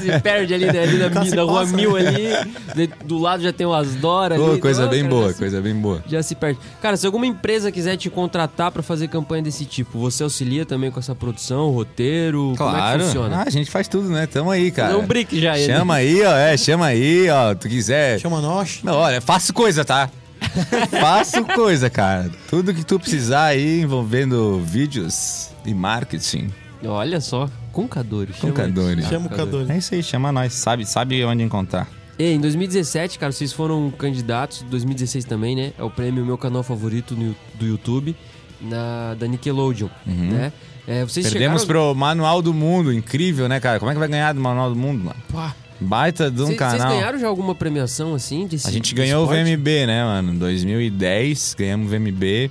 se perde ali, né, ali na, na rua passa, Mil né? ali. de- do lado já tem o Asdora Pô, ali. coisa Não, bem cara, boa, se- coisa bem boa. Já se perde. Cara, se alguma empresa quiser te contratar pra fazer campanha desse tipo, você auxilia também com essa produção, roteiro? Como é que Claro. funciona? Ah, a gente faz tudo, né? Tamo aí, cara. Não um brick já, ele. Chama aí, ó. É, chama aí, ó. Tu quiser. Chama nós. Não, olha, faço coisa, tá? faço coisa, cara. Tudo que tu precisar aí envolvendo vídeos e marketing. Olha só. Com Cadore. chama Com ele. Cadore. Chama o Cadore. É isso aí, chama nós. Sabe, sabe onde encontrar. E em 2017, cara, vocês foram candidatos, 2016 também, né? É o prêmio Meu Canal Favorito no- do YouTube, na, da Nickelodeon, né? É, vocês Uhum. Perdemos chegaram... pro Manual do Mundo. Incrível, né, cara? Como é que vai ganhar do Manual do Mundo, mano? Pá. Baita de um Vocês- Vocês canal. ganharam já alguma premiação, assim? desse- A gente ganhou esporte? o VMB, né, mano? Em 2010, ganhamos o VMB,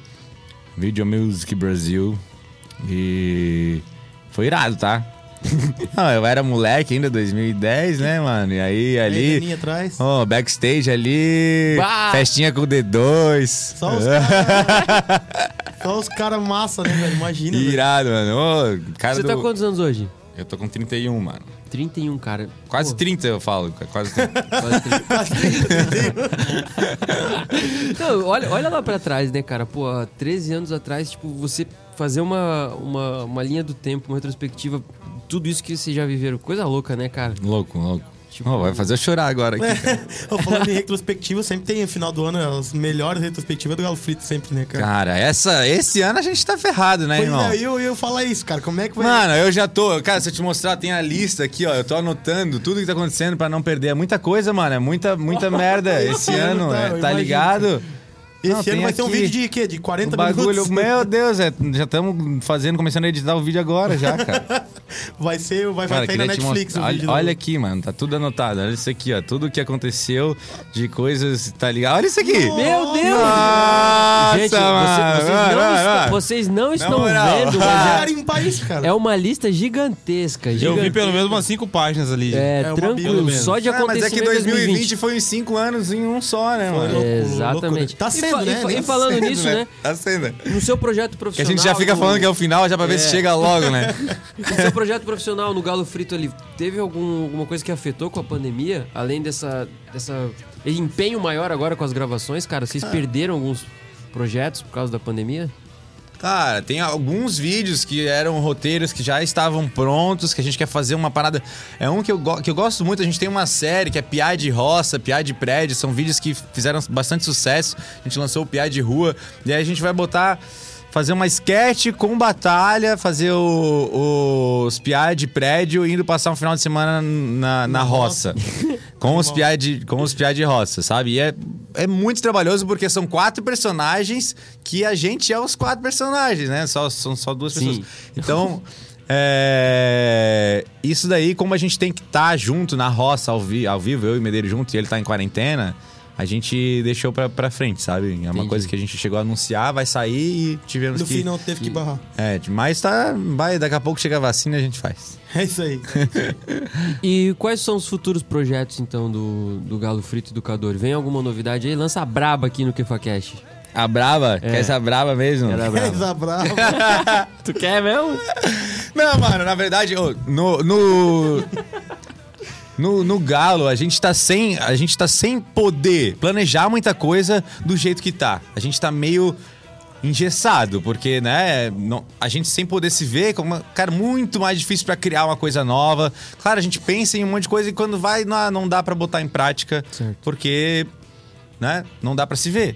Video Music Brasil. E foi irado, tá? Não, eu era moleque ainda, 2010, né, mano? E aí, ali, Ali atrás. ó, backstage ali, Bah! festinha com o D2. Só os caras. Só os caras massa, né, velho? Imagina. velho. Irado, mano. Ô, cara Você do... tá quantos anos hoje? Eu tô com 31, mano. 31, cara. Quase Pô, 30 eu falo, quase 30. Quase 30. Não, olha, olha lá pra trás, né, cara? Pô, há 13 anos atrás, tipo, você fazer uma, uma, uma linha do tempo, uma retrospectiva, tudo isso que vocês já viveram. Coisa louca, né, cara? louco, louco. Tipo- Ó, vai fazer eu chorar agora aqui. Ô, Falando em retrospectiva, sempre tem no final do ano as melhores retrospectivas do Galo Frito, sempre, né, cara? Cara, essa, esse ano a gente tá ferrado, né, Pois irmão? é, eu, eu falar isso, cara. Como é que vai. Mano, eu já tô. Cara, se eu te mostrar, tem a lista aqui, ó. Eu tô anotando tudo que tá acontecendo pra não perder. É muita coisa, mano. É muita, muita merda esse Tá, ano. eu é, tá ligado? Esse Não, ano vai ser um vídeo de quê? De 40 O bagulho. minutos? Meu Deus, é, já estamos fazendo, começando a editar o vídeo agora já, cara. Vai ser, vai, Cara, vai na Netflix mostrar. o vídeo. Olha, olha aqui, mano. Tá tudo anotado. Olha isso aqui, ó. Tudo o que aconteceu de coisas, tá ligado? Olha isso aqui! Meu Deus! Nossa, Gente, você- mano. vocês, Vai, não vocês não estão moral. vendo, mas garimpar isso, cara. é, é uma lista gigantesca. Eu vi gigantesca. pelo menos umas cinco páginas ali. É, É tranquilo. Só de Ah, mas acontecimento é que em 2020. 2020 foi uns 5 anos em um só, né, mano? Exatamente. Tá E fa- né? E, fa- falando nisso, né? Tá. No seu projeto Que a profissional. gente já fica no- falando que é o final, já pra ver se É. chega logo, né? No seu projeto profissional no Galo Frito ali, teve algum- alguma coisa que afetou com a pandemia? Além dessa, dessa empenho maior agora com as gravações, cara? Vocês perderam alguns projetos por causa da pandemia? Cara, tem alguns vídeos que eram roteiros que já estavam prontos, que a gente quer fazer uma parada. É um que eu, que eu gosto muito, a gente tem uma série que é Piá de Roça, Piá de Prédio, são vídeos que fizeram bastante sucesso. A gente lançou o Piá de Rua, e aí a gente vai botar. Fazer uma sketch com batalha, fazer o- os piá de prédio indo passar um final de semana na, na roça. com, os piá de, com os piá de roça, sabe? E é, é muito trabalhoso porque são quatro personagens que a gente é os quatro personagens, né? Só, são só duas Sim. pessoas. Então, é, isso daí, como a gente tem que estar junto na roça ao, vi- ao vivo, eu e o Medeiro junto, e ele tá em quarentena, a gente deixou pra, pra frente, sabe? É uma Entendi. coisa que a gente chegou a anunciar, vai sair e tivemos No que... fim não teve que barrar. É, mas tá. Vai, daqui a pouco chega a vacina e a gente faz. É isso aí. E quais são os futuros projetos, então, do, do Galo Frito e do Cador? Vem alguma novidade aí? Lança a braba aqui no KefaCast. A brava? É. Quer essa brava mesmo? Era braba. Essa brava. tu quer mesmo? Não, mano, na verdade, no. No, no, no Galo, a gente, tá sem, a gente tá sem poder planejar muita coisa do jeito que tá. A gente tá meio engessado, porque, né, não- a gente sem poder se ver, como, cara, muito mais difícil pra criar uma coisa nova. Claro, a gente pensa em um monte de coisa e quando vai, não, não dá pra botar em prática, Certo. porque, né, não dá pra se ver.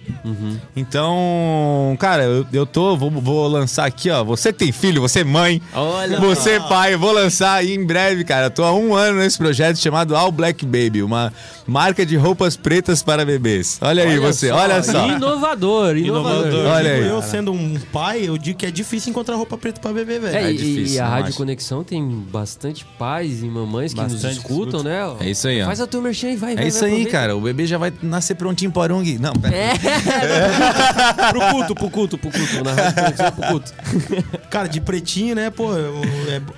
Então, cara, eu, eu tô, vou, vou lançar aqui, ó, você que tem filho, você é mãe, Olha você, pai, eu vou lançar aí em breve, cara. Eu tô há um ano nesse projeto chamado All Black Baby, uma marca de roupas pretas para bebês. Olha, aí você, olha só. Inovador, inovador. Inovador. Olha aí. Eu sendo um pai, eu digo que é difícil encontrar roupa preta pra beber, velho. É, É e, difícil, e a Rádio acho. Conexão tem bastante pais e mamães que nos Bastante escutam, né? ó. É isso aí, ó. Faz a tua merchan e vai, vai, É isso vai, aí, aproveita. cara. O bebê já vai nascer prontinho para Arung. Não, pera. É, pro culto, pro culto, pro culto. Na Rádio Conexão, pro culto. Cara, de pretinho, né, pô, eu-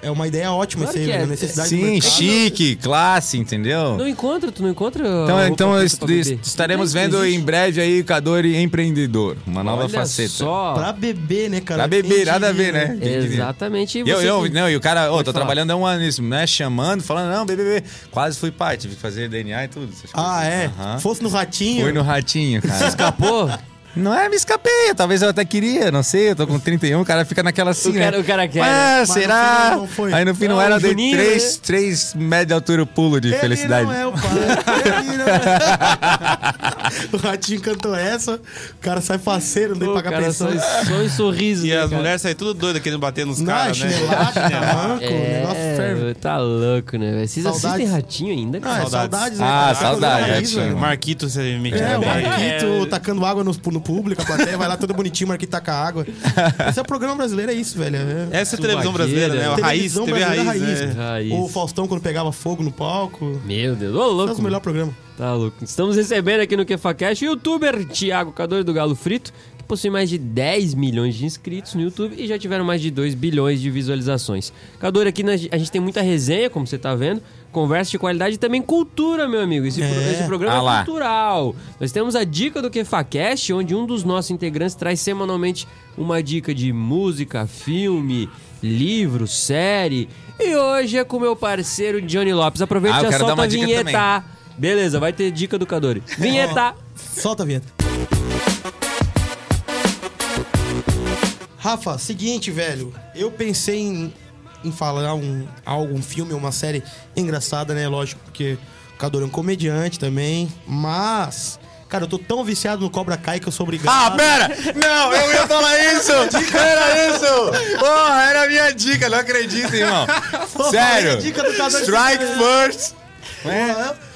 é, é uma ideia ótima Claro isso aí, que é. necessidade Sim, chique, classe, entendeu? Não encontra, tu não encontra Então, então est- estaremos vendo em breve aí Cadore Empreendedor, uma nova Olha faceta. só. Pra beber, né, cara? Pra beber, nada a ver, né? Exatamente. E eu, você eu, que- não, e o cara, ô, Pode tô falar. trabalhando há um ano nisso, né? Chamando, falando, não, bebê, bebê. Quase fui pai, tive que fazer DNA e tudo. Ah, coisas. é? Aham. Fosse no ratinho. Fui no ratinho, cara. Escapou? Não é, me escapei. Talvez eu até queria, não sei. Eu tô com 31, o cara fica naquela assim, O cara- né? o cara quer, Ah, né? Mas no será? fim foi. Aí no fim não, Não, era, o dei Juninho, três, né? três metros de altura eu pulo de felicidade. Ele não é o pai. Ele não é. o Ratinho cantou essa, o cara sai faceiro, não tem pagar cara, pensão. só, em sorriso. E né, as cara? mulheres saem tudo doidas querendo bater nos caras, né? chinelagem, tamanco, o negócio ferve. É, tá louco, né? velho? Vocês Saudades. assistem Ratinho ainda, Não, cara? é Saudades. saudades, né? Ah, cara? saudade, Raiz, Ratinho. velho. Marquito, você me É, o. Marquito tacando água no, no público, a plateia vai lá todo bonitinho, o Marquito taca água. Esse é o programa brasileiro, é isso, velho. É... Essa é a televisão brasileira, né? A raiz, TV brasileira raiz, né? Raiz. O Faustão quando pegava fogo no palco. Meu Deus, ô Esse é louco. o melhor programa. Tá louco. Estamos recebendo aqui no QFACast o youtuber Thiago Cador do Galo Frito, que possui mais de 10 milhões de inscritos no YouTube e já tiveram mais de 2 bilhões de visualizações. Cador, aqui a gente tem muita resenha, como você tá vendo, conversa de qualidade e também cultura, meu amigo. Esse, pro- É. esse programa Ah é cultural. Nós temos a dica do QFACast, onde um dos nossos integrantes traz semanalmente uma dica de música, filme, livro, série. E hoje é com meu parceiro Johnny Lopes. Aproveita Ah, e já solta uma a dica vinheta. Beleza, vai ter dica do Cadore. Vinheta! Solta a vinheta. Rafa, seguinte, velho. Eu pensei em, em falar um, algo, um filme, uma série engraçada, né? Lógico, porque o Cador é um comediante também. Mas, cara, eu tô tão viciado no Cobra Kai que eu sou obrigado. Ah, pera! Não, eu ia falar isso! Era isso! Porra, era a minha dica, não acredito, irmão. Sério! Strike first! Porra,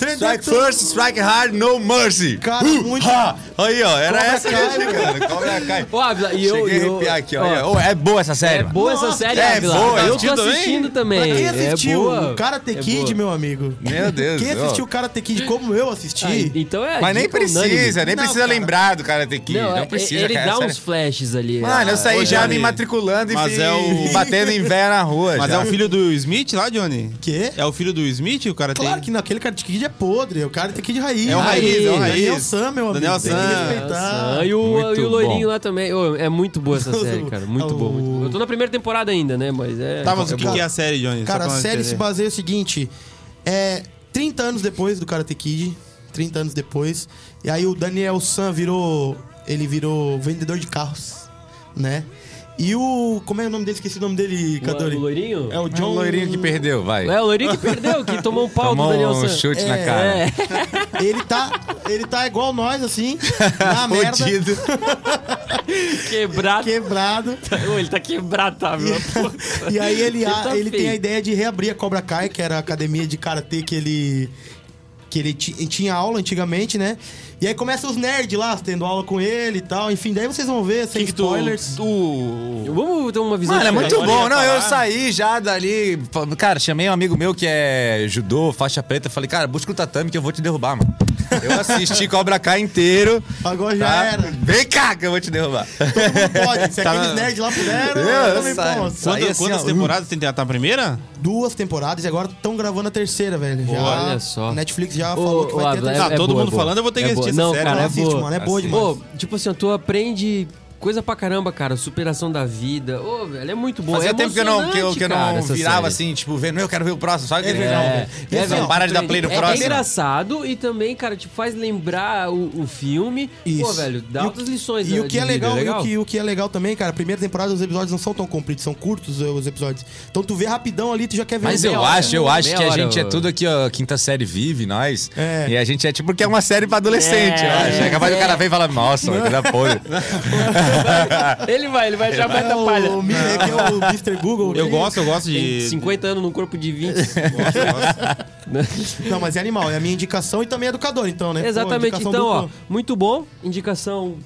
Strike first, strike hard, no mercy! Cara, Uh, muito- ha! Aí, ó, era Cobra essa a Kai, dica, mano. Cobra Kai. Ô, Ávila, e eu. Cheguei a eu- arrepiar aqui, ó. ó, é boa essa série, É boa essa Nossa, série, é Ávila. boa, Eu tô assistiu também? assistindo também. Pra quem assistiu é o Karate É Kid, boa. meu amigo? Meu Deus, Quem assistiu o Karate Kid como eu assisti? Ah, então é. Mas nem precisa, nem Não, precisa cara. lembrar do Karate Kid. Não, Não, é- precisa, ele cara. dá essa uns flashes ali. Mano, eu saí já me matriculando e, é o- batendo em véia na rua. Mas é o filho do Smith lá, Johnny? Quê? É o filho do Smith, o cara Claro tem? que naquele Karate Kid é podre. O Karate Kid raiz. É o raiz, é o raiz. Daniel Sam, meu amigo. Daniel Tem que Sam. respeitar. Ah, e o, e o loirinho bom. lá também. Ô, é muito boa essa série, cara. Muito boa, muito boa. Eu tô na primeira temporada ainda, né? Mas é. Tá, mas o que, Cara, que é a série, Johnny? Cara, a série se baseia no seguinte: é 30 anos depois do Karate Kid, 30 anos depois, e aí o Daniel San virou, ele virou vendedor de carros, né? E o como é o nome dele? Esqueci o nome dele, Cadori. o loirinho? É o É o John loirinho que perdeu, vai. É, o loirinho que perdeu, que tomou um pau do Tomou Daniel um San. chute na É, cara. É. Ele tá, ele tá igual nós assim, na merda. Quebrado. quebrado. Ô, ele tá quebrado, tá, viu? E aí ele, a- tá ele tem a ideia de reabrir a Cobra Kai, que era a academia de karatê que ele que ele ti- tinha aula antigamente, né? E aí começa os nerds lá tendo aula com ele e tal. Enfim, daí vocês vão ver, sem Que que tu- spoilers. tu- Vamos ter uma visão Mano, é muito. Agora bom. Não, eu falar. saí já dali. Cara, chamei um amigo meu que é judô, faixa preta. Falei, cara, busca o tatame que eu vou te derrubar, mano. Eu assisti Cobra Kai inteiro. Agora já tá? era. Vem cá que eu vou te derrubar. Todo mundo pode. Se Tá aqueles nerds lá puderam, Eu eu também saio. posso. Quantas, assim, quantas ó, temporadas tem? Tá na primeira? Duas temporadas e agora estão gravando a terceira, velho. Já, Olha só. A Netflix já Ô, falou que ô, vai ter a Ávila, terceira. Ah, todo boa, mundo boa. falando, eu vou ter que É assistir boa. essa Não, cara, é Assiste, boa. mano, é boa demais. Pô, tipo assim, tu aprende coisa pra caramba, cara. Superação da vida. Ô, velho, é muito bom. Fazia é tempo que eu não, que eu, que eu não cara, essa virava série. assim, tipo, vendo, eu quero ver o próximo, só que É não. É, E é, assim, não, ó, para de dar play no é, próximo. É engraçado e também, cara, tipo, faz lembrar o, o filme. Pô, Isso. velho, dá E o- outras lições E né, o que é vida, legal, e legal? o que, o que é legal também, cara, a primeira temporada os episódios não são tão compridos, são curtos eh, os episódios. Então tu vê rapidão ali, tu já quer ver Mas o eu hora, acho, eu acho meia que a gente é tudo aqui, ó, quinta série vive, nós. É. E a gente é tipo, porque é uma série pra adolescente, É, eu acho. É capaz do é. cara ver e falar, nossa, dar podre. Ele vai, ele vai achar mais da É palha. o, é que é o Mr. Google. Eu que- gosto, eu gosto Tem de. 50 anos num corpo de 20. Gosto, eu gosto. Não, mas é animal, é a minha indicação e também é educador, então, né? Pô, Exatamente. indicação Então, ó, muito bom. Indicação.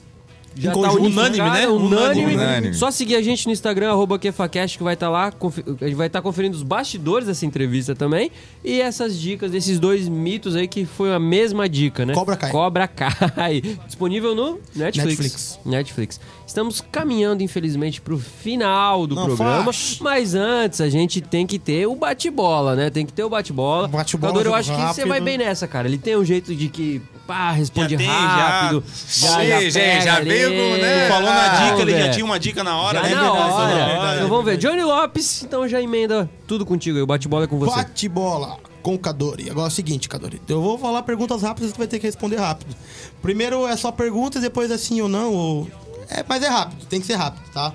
Já Em tá Unânime, né? Unânime. Unânime. Só seguir a gente no Instagram, arroba KefaCast, que vai estar lá. confi- A gente vai estar conferindo os bastidores dessa entrevista também. E essas dicas desses dois mitos aí, que foi a mesma dica, né? Cobra Kai. Cobra Kai. Disponível no Netflix. Netflix. Netflix. Estamos caminhando, infelizmente, pro final do Não programa. faz. Mas antes, a gente tem que ter o bate-bola, né? Tem que ter o bate-bola. Bate-bola, Jogador, eu acho que você rápido. vai bem nessa, cara. Ele tem um jeito de que, pá, responde Já tem, já. rápido. Sim, pega gente, já ali. veio com, né? Tu falou na Ah, dica, ele já tinha uma dica na hora, Já né? na verdade, hora. é verdade, então é vamos ver. Johnny Lopes, então já emenda tudo contigo aí. O bate-bola é com você. Bate bola. com o Cadori. Agora é o seguinte, Cadori. Eu vou falar perguntas rápidas e tu vai ter que responder rápido. Primeiro é só perguntas, depois é sim ou não. Ou... É, mas é rápido, tem que ser rápido, tá?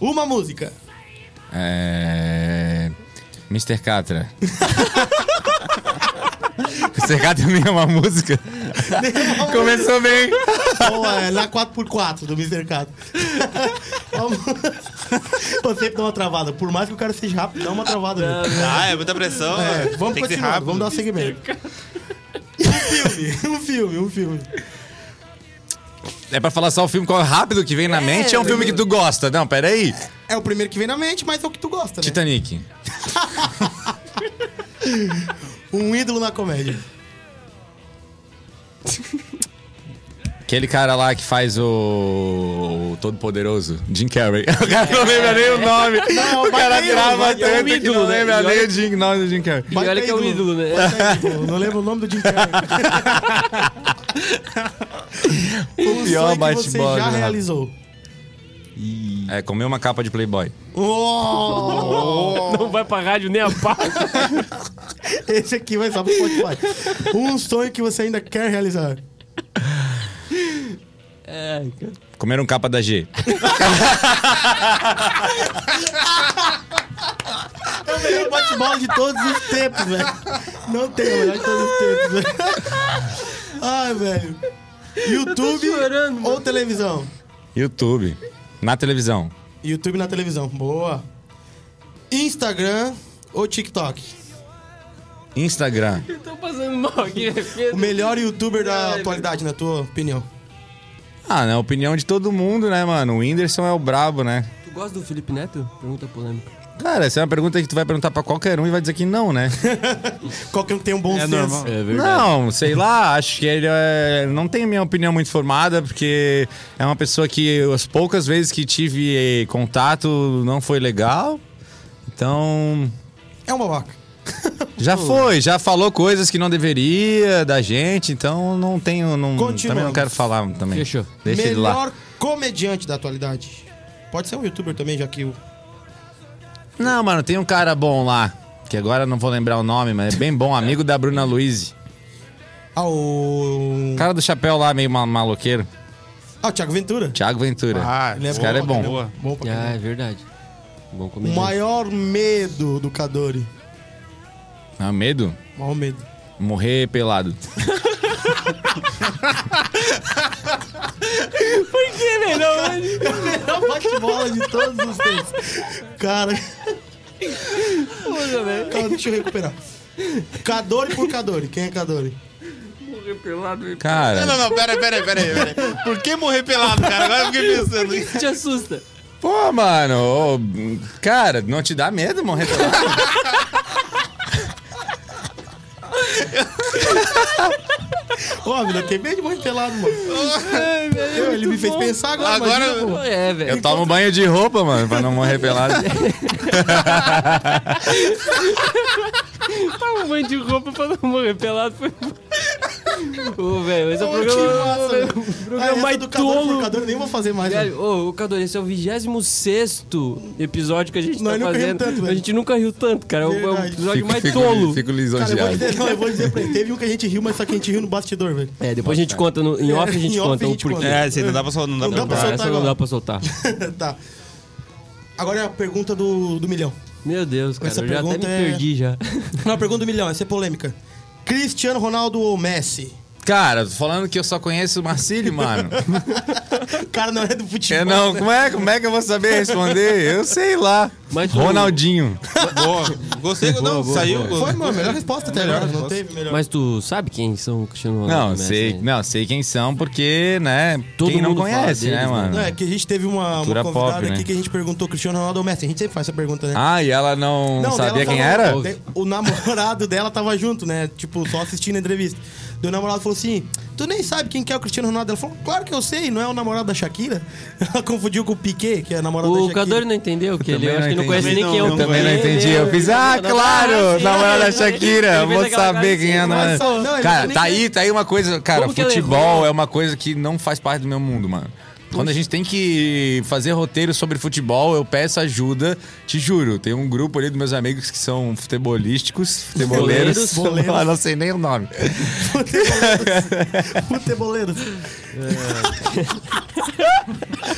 Uma música. É. Mr. Catra. Catra também é uma música. Começou bem. Ou é na 4x4 do Mr. Cato. Eu sempre dou uma travada. Por mais que o cara seja rápido, dá uma travada. nele. Ah, é muita pressão. É, vamos Tem que ser continuar, rápido. vamos dar um segmento. Um filme, um filme, um filme. É pra falar só o filme qual é rápido que vem na mente? É um filme que tu gosta? Não, peraí. É o primeiro que vem na mente, mas é o que tu gosta, né? Titanic. Um ídolo na comédia. Aquele cara lá que faz o, o Todo-Poderoso, Jim Carrey. O cara não lembra nem o nome. o cara um, trava mas tem um tanto que ídolo, não né? lembra nem o Jim- nome do Jim Carrey. E olha que é o ídolo, né? Ídolo. Não lembro o nome do Jim Carrey. O Um pior sonho que você bate-bola. já né? É, comer uma capa de Playboy. Oh! Não vai pra rádio nem a pau. Esse aqui vai só pro Spotify. Um sonho que você ainda quer realizar. É, cara. Comer um capa da G. É o melhor bate-bola de todos os tempos, velho. Não tem o melhor de todos os tempos, velho. Ai, velho. YouTube chorando, ou televisão? YouTube. Na televisão. YouTube na televisão. Boa. Instagram ou TikTok? Instagram. Eu tô passando mal aqui, né, O melhor youtuber da Ai, atualidade, na tua opinião? Ah, na opinião de todo mundo, né, mano? O Whindersson é o brabo, né? Tu gosta do Felipe Neto? Pergunta polêmica. Cara, essa é uma pergunta que tu vai perguntar pra qualquer um e vai dizer que não, né? Qualquer um tem um bom É senso. normal. É Não, sei lá, acho que ele é... não tem minha opinião muito formada, porque é uma pessoa que as poucas vezes que tive eh, contato não foi legal. Então, É um babaca. já foi, já falou coisas que não deveria da gente, então não tenho. Não, também não quero falar também. Fechou. Deixa ele lá. melhor comediante da atualidade. Pode ser um youtuber também, já que o. Não, mano, tem um cara bom lá, que agora não vou lembrar o nome, mas é bem bom, amigo da Bruna Luiz. Ah, o. Cara do chapéu lá, meio ma- maloqueiro. Ah, o Thiago Ventura. Thiago Ventura. Ah, Ele esse cara é bom. Boa. Bom pra Ah, caramba. é verdade. Bom O comediante. maior medo do Kadori. Ah, medo? O maior medo. Morrer pelado. Que melhor, melhor bate-bola de todos os tempos. Cara, cara, deixa eu recuperar. Kadori por Kadori. Quem é Kadori? Cara, Não, não, não, pera aí, pera aí, pera aí, pera. Por que morrer pelado, cara? Agora eu fiquei pensando. Te assusta. pô, mano, ô, cara, não te dá medo morrer pelado? Ó, vida, tem medo de morrer pelado, mano. Eu, ele me fez pensar agora, Agora- imagina, pô. É, velho. Eu tomo banho de roupa, mano, pra não morrer pelado. Tava um banho de roupa pra não morrer pelado. Foi... Ô, velho, esse é o programa, que massa, ô, velho, o Ah, programa mais tolo. Nem vou fazer mais. velho. Velho, ô, Cador, esse é o 26 episódio que a gente Nós tá nunca rimos fazendo. tanto, velho. a gente nunca riu tanto, cara. É o- É o Verdade. episódio mais fico, tolo. Fico Cara, eu vou, lisonjeado. dizer, não, eu vou dizer pra ele. Teve um que a gente riu, mas só que a gente riu no bastidor, velho. É, depois a gente conta, no, em off a gente em off conta a o gente porquê. conta. É, você não dá pra soltar. Não dá Não pra dá pra soltar essa não agora. dá pra soltar. tá. Agora é a pergunta do, do milhão. Meu Deus, cara, Essa eu já até me pergunta é- perdi já. Não, a pergunta do milhão, essa é polêmica. Cristiano Ronaldo ou Messi? Cara, tô falando que eu só conheço o Marcílio, mano. O cara não é do futebol. Eu não, né? como é, como é que eu vou saber responder? Eu sei lá. Mas o- Ronaldinho. Boa. Gostei, Boa, não, boa, saiu. boa. Foi, mano, melhor resposta até Melhor agora. Não teve melhor. Mas tu sabe quem são o Cristiano Ronaldo? Não, Messi, sei, né? não, sei quem são porque, né, Todo quem não conhece, deles, né, né? mano? Não, é que a gente teve uma, uma convidada pop, né? aqui que a gente perguntou Cristiano Ronaldo ou Messi. A gente sempre faz essa pergunta, né? Ah, e ela não, Não, sabia quem falou- era? O namorado dela tava junto, né? Tipo, só assistindo a entrevista. Daí o namorado falou assim: Tu nem sabe quem que é o Cristiano Ronaldo? Ela falou: Claro que eu sei, não é o namorado da Shakira? Ela confundiu com o Piquet, que é namorado da O Shakira. Não entendeu, que ele também eu acho que não conhece nem quem é o Eu Também não Piquet, entendi. Eu fiz, ah, claro, ah, sim, namorada da Shakira. Vou saber quem é não, ele Cara, tá aí, tá aí uma coisa. Cara, futebol é uma coisa que não faz parte do meu mundo, mano. Quando a gente tem que fazer roteiro sobre futebol, eu peço ajuda, te juro. Tem um grupo ali dos meus amigos que são futebolísticos, futeboleiros. Boleiros. Eu não sei nem o nome. Futeboleiros.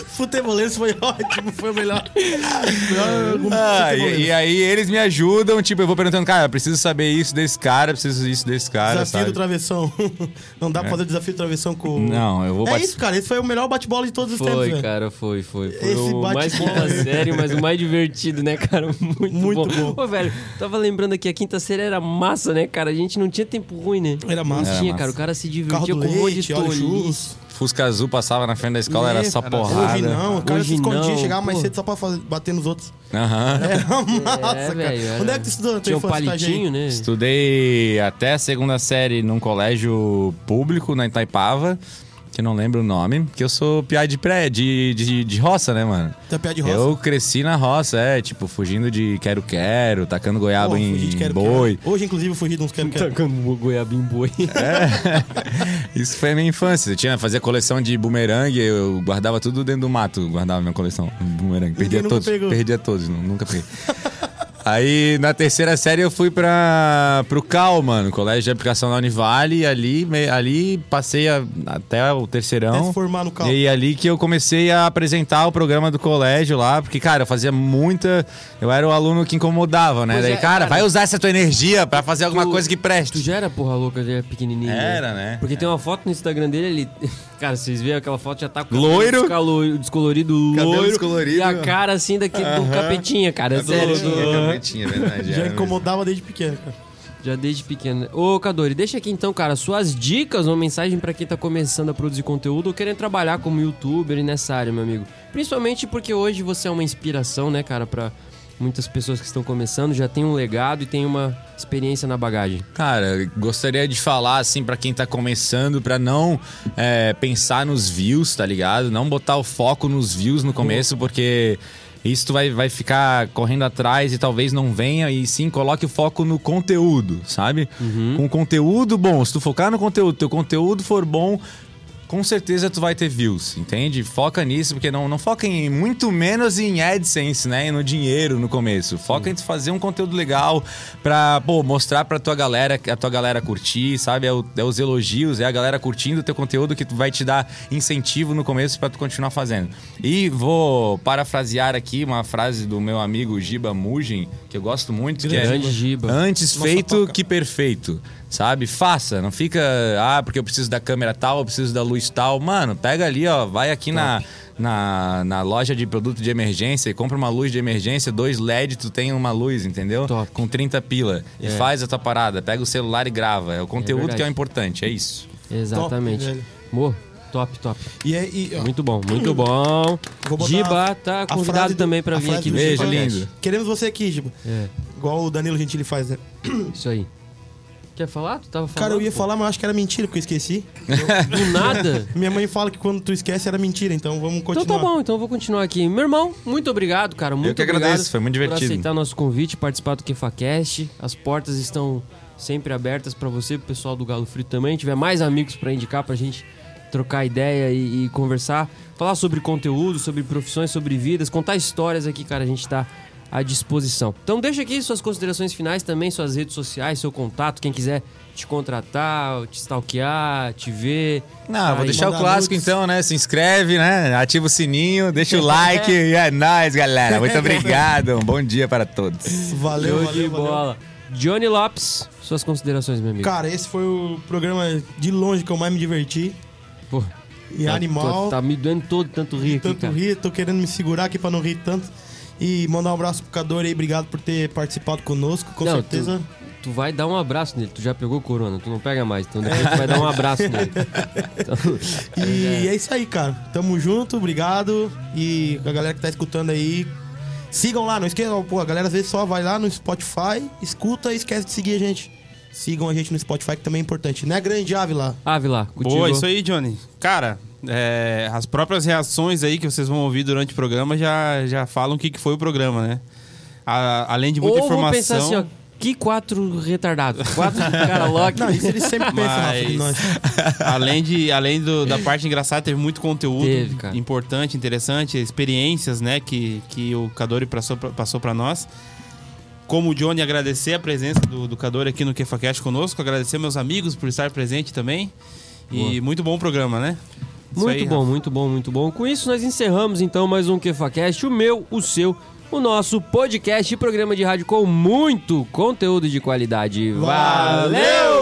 Futeboleiros foi ótimo, foi o melhor. melhor Ah, e, e aí eles me ajudam, tipo, eu vou perguntando, cara, eu preciso saber isso desse cara, preciso isso desse cara, Desafio sabe? do travessão. Não dá pra fazer o desafio do travessão com. o- Não, eu vou É bate- isso, cara. Esse foi o melhor bate-bola de todos os tempos, Foi, cara, foi, foi. Foi Esse o mais quinta aí. série, mas o mais divertido, né, cara? Muito, Muito bom. bom. Pô, velho, tava lembrando aqui, a quinta série era massa, né, cara? A gente não tinha tempo ruim, né? Era massa. Não tinha, massa. cara. O cara se divertia com um monte leite, de tolice. Fusca Azul passava na frente da escola, era Né, só cara? porrada. Hoje não, o cara Hoje se escondia, não, chegava mais pô. cedo só pra fazer- bater nos outros. Aham. Era massa, cara. velho, era- Onde é que tu estudou na tua Tinha um palitinho, né? Estudei até a segunda série num colégio público na Itaipava, que eu não lembro o nome, que eu sou piá de pré, de, de, de roça, né, mano? Tá pé de roça. Eu cresci na roça, é, tipo, fugindo de quero-quero, tacando goiaba Pô, em quero, boi. quero. Hoje, inclusive, eu fugi de uns quero, quero. Tacando um goiaba em boi. Isso foi a minha infância. Eu tinha, fazia coleção de bumerangue, eu guardava tudo dentro do mato, guardava minha coleção de bumerangue. Perdia nunca todos, pegou. perdia todos, nu- nunca peguei. Aí, na terceira série, eu fui pra, pro CAL, mano, Colégio de Aplicação da Univale, e ali, me- ali passei a- até o Até terceirão. se formar no carro. E ali que eu comecei a apresentar o programa do colégio lá, porque, cara, eu fazia muita. Eu era o aluno que incomodava, né? Pois Daí, é, cara, cara. vai usar essa tua energia pra fazer alguma Tu- coisa que Tu preste. já era porra louca, ele era pequenininho. Era, né? Porque tem uma foto no Instagram dele, ele... Cara, vocês veem aquela foto, já tá com o Loiro. descalo- descolorido, Cabelo loiro. descolorido. E a cara, assim, daqui do capetinha, cara. Sério. Capetinha, verdade. Já era incomodava desde pequeno, cara. Já desde pequeno. Ô, Cadori, deixa aqui então, cara, suas dicas, uma mensagem pra quem tá começando a produzir conteúdo ou querendo trabalhar como youtuber nessa área, meu amigo. Principalmente porque hoje você é uma inspiração, né, cara, pra muitas pessoas que estão começando, já tem um legado e tem uma experiência na bagagem. Cara, gostaria de falar assim pra quem tá começando, pra não é, pensar nos views, tá ligado? Não botar o foco nos views no começo, porque isso tu vai, vai ficar correndo atrás e talvez não venha, e sim coloque o foco no conteúdo, sabe? Com conteúdo bom, se tu focar no conteúdo, teu conteúdo for bom. Com certeza tu vai ter views, entende? Foca nisso, porque não, não foca em muito menos em AdSense, né? E no dinheiro no começo. Foca em tu fazer um conteúdo legal pra, pô, mostrar pra tua galera, a tua galera curtir, sabe? É, o- é os elogios, é a galera curtindo o teu conteúdo que tu vai te dar incentivo no começo pra tu continuar fazendo. E vou parafrasear aqui uma frase do meu amigo Giba Mugen, que eu gosto muito, que é... Giba. Antes Nossa feito toca. que perfeito, sabe? Faça, não fica, ah, porque eu preciso da câmera tal, eu preciso da luz tal. Mano, pega ali, ó, vai aqui na, na, na loja de produto de emergência e compra uma luz de emergência, dois LED, tu tem uma luz, entendeu? Top. Com 30 pila. E É. faz a tua parada, pega o celular e grava. É o conteúdo verdade. que é o importante, é isso. Exatamente. Top. Mo, top, top. E, é- e, Muito bom, muito bom. Giba tá convidado do- também pra a vir aqui Beijo, lindo. Queremos você aqui, Giba. É, Igual o Danilo Gentili faz, né? isso aí. Quer falar? Tu tava falando? Cara, eu ia pô. falar, mas eu acho que era mentira, porque eu esqueci. Do nada? Minha mãe fala que quando tu esquece era mentira, então vamos Então continuar. tá bom, então eu vou continuar aqui. Meu irmão, muito obrigado, cara. Muito que obrigado agradeço, foi muito Por divertido. aceitar nosso convite, participar do KefaCast. As portas estão sempre abertas pra você, pro pessoal do Galo Frito também. Se tiver mais amigos pra indicar pra gente trocar ideia e, e conversar, falar sobre conteúdo, sobre profissões, sobre vidas, contar histórias aqui, cara, a gente tá à disposição. Então deixa aqui suas considerações finais também, suas redes sociais, seu contato, quem quiser te contratar, te stalkear, te ver. Não, vou Aí, deixar o clássico nudes. então, né? Se inscreve, né? Ativa o sininho, deixa o like e é nóis, galera. Muito obrigado. Um bom dia para todos. Valeu, Show valeu, de valeu. bola. Johnny Lopes, suas considerações, meu amigo. Cara, esse foi o programa de longe que eu mais me diverti. Pô, E tá- animal. Tá, tá me doendo todo tanto rir aqui, tanto cara. rir, tô querendo me segurar aqui pra não rir tanto. E mandar um abraço pro Cador aí, obrigado por ter participado conosco, com Não, certeza. Tu vai dar um abraço nele. Tu já pegou corona, tu não pega mais. Então depois tu vai dar um abraço nele. Então, E é isso aí, cara. Tamo junto, obrigado. E a galera que tá escutando aí, sigam lá, não esqueçam, pô, a galera às vezes só vai lá no Spotify, escuta e esquece de seguir a gente. Sigam a gente no Spotify, que também é importante. Né, grande? Ave lá, contigo. Boa, isso aí, Johnny. Cara, é, as próprias reações aí que vocês vão ouvir durante o programa já, já falam o que, que foi o programa, né? A- além de muita Ou vou informação. pensar assim, ó. Que quatro retardados. Quatro cara Loki. Não, isso eles sempre pensam, de nós. além de, além do- da parte engraçada, teve muito conteúdo Teve, importante, interessante, experiências, né, que, que o Cadori passou pra, passou pra nós. Como o Johnny, agradecer a presença do, do Cadori aqui no KefaCast conosco, agradecer meus amigos por estar presente também. E muito bom o programa, né? Isso Muito aí, bom, Rafa. muito bom, muito bom. Com isso, nós encerramos então mais um KefaCast, o meu, o seu, o nosso podcast e programa de rádio com muito conteúdo de qualidade. Valeu!